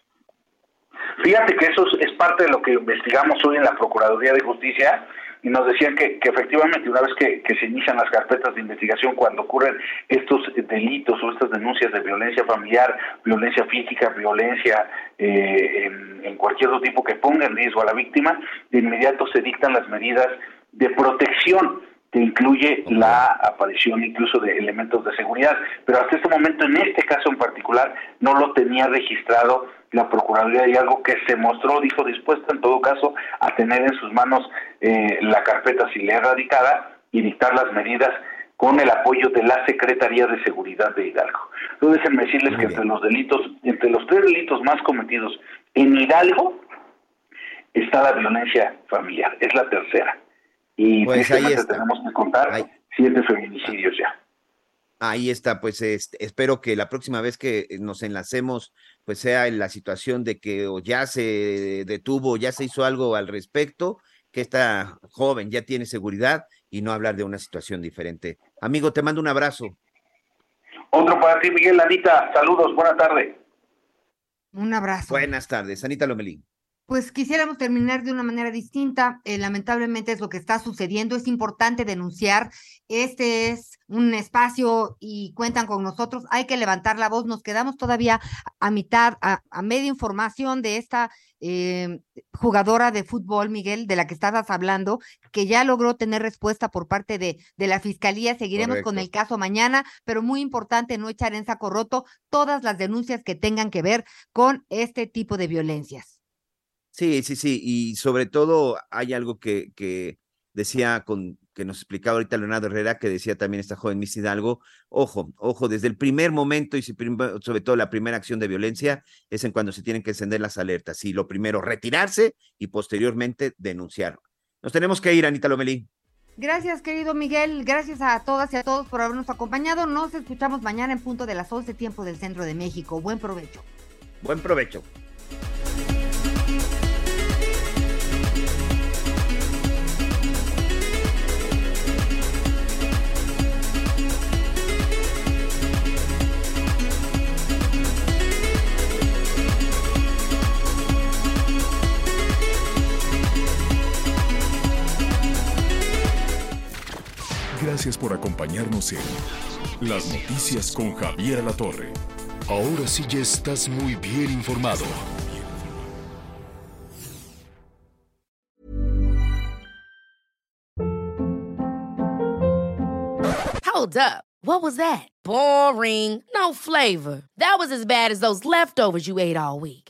Fíjate que eso es, es parte de lo que investigamos hoy en la Procuraduría de Justicia y nos decían que, que efectivamente una vez que, se inician las carpetas de investigación cuando ocurren estos delitos o estas denuncias de violencia familiar, violencia física, violencia eh, en, en cualquier otro tipo que ponga en riesgo a la víctima, de inmediato se dictan las medidas de protección que incluye la aparición incluso de elementos de seguridad. Pero hasta este momento, en este caso en particular, no lo tenía registrado la Procuraduría y algo que se mostró, dijo, dispuesta en todo caso a tener en sus manos eh, la carpeta si le erradicada y dictar las medidas con el apoyo de la Secretaría de Seguridad de Hidalgo. Entonces, déjenme decirles que entre los delitos, entre los tres delitos más cometidos en Hidalgo, está la violencia familiar, es la tercera. Y Pues ahí está. tenemos que contar siete feminicidios ya. Ahí está, pues este, espero que la próxima vez que nos enlacemos, pues sea en la situación de que o ya se detuvo, ya se hizo algo al respecto, que esta joven ya tiene seguridad y no hablar de una situación diferente. Amigo, te mando un abrazo. Otro para ti, Miguel Anita. Saludos, buena tarde. Un abrazo. Buenas tardes, Anita Lomelín. Pues quisiéramos terminar de una manera distinta. Eh, lamentablemente es lo que está sucediendo. Es importante denunciar. Este es un espacio y cuentan con nosotros. Hay que levantar la voz. Nos quedamos todavía a mitad, a, a media información de esta eh, jugadora de fútbol, Miguel, de la que estabas hablando, que ya logró tener respuesta por parte de, de la fiscalía. Seguiremos con el caso mañana, pero muy importante no echar en saco roto todas las denuncias que tengan que ver con este tipo de violencias. Sí, sí, sí, y sobre todo hay algo que, que decía con que nos explicaba ahorita Leonardo Herrera, que decía también esta joven Miss Hidalgo, ojo, ojo, desde el primer momento y sobre todo la primera acción de violencia es en cuando se tienen que encender las alertas. Y lo primero, retirarse y posteriormente denunciar. Nos tenemos que ir, Anita Lomelí. Gracias, querido Miguel. Gracias a todas y a todos por habernos acompañado. Nos escuchamos mañana en punto de las 11 tiempo del centro de México. Buen provecho. Buen provecho. Gracias por acompañarnos en Las Noticias con Javier La Torre. Ahora sí ya estás muy bien informado. Hold up. What was that? Boring. No flavor. That was as bad as those leftovers you ate all week.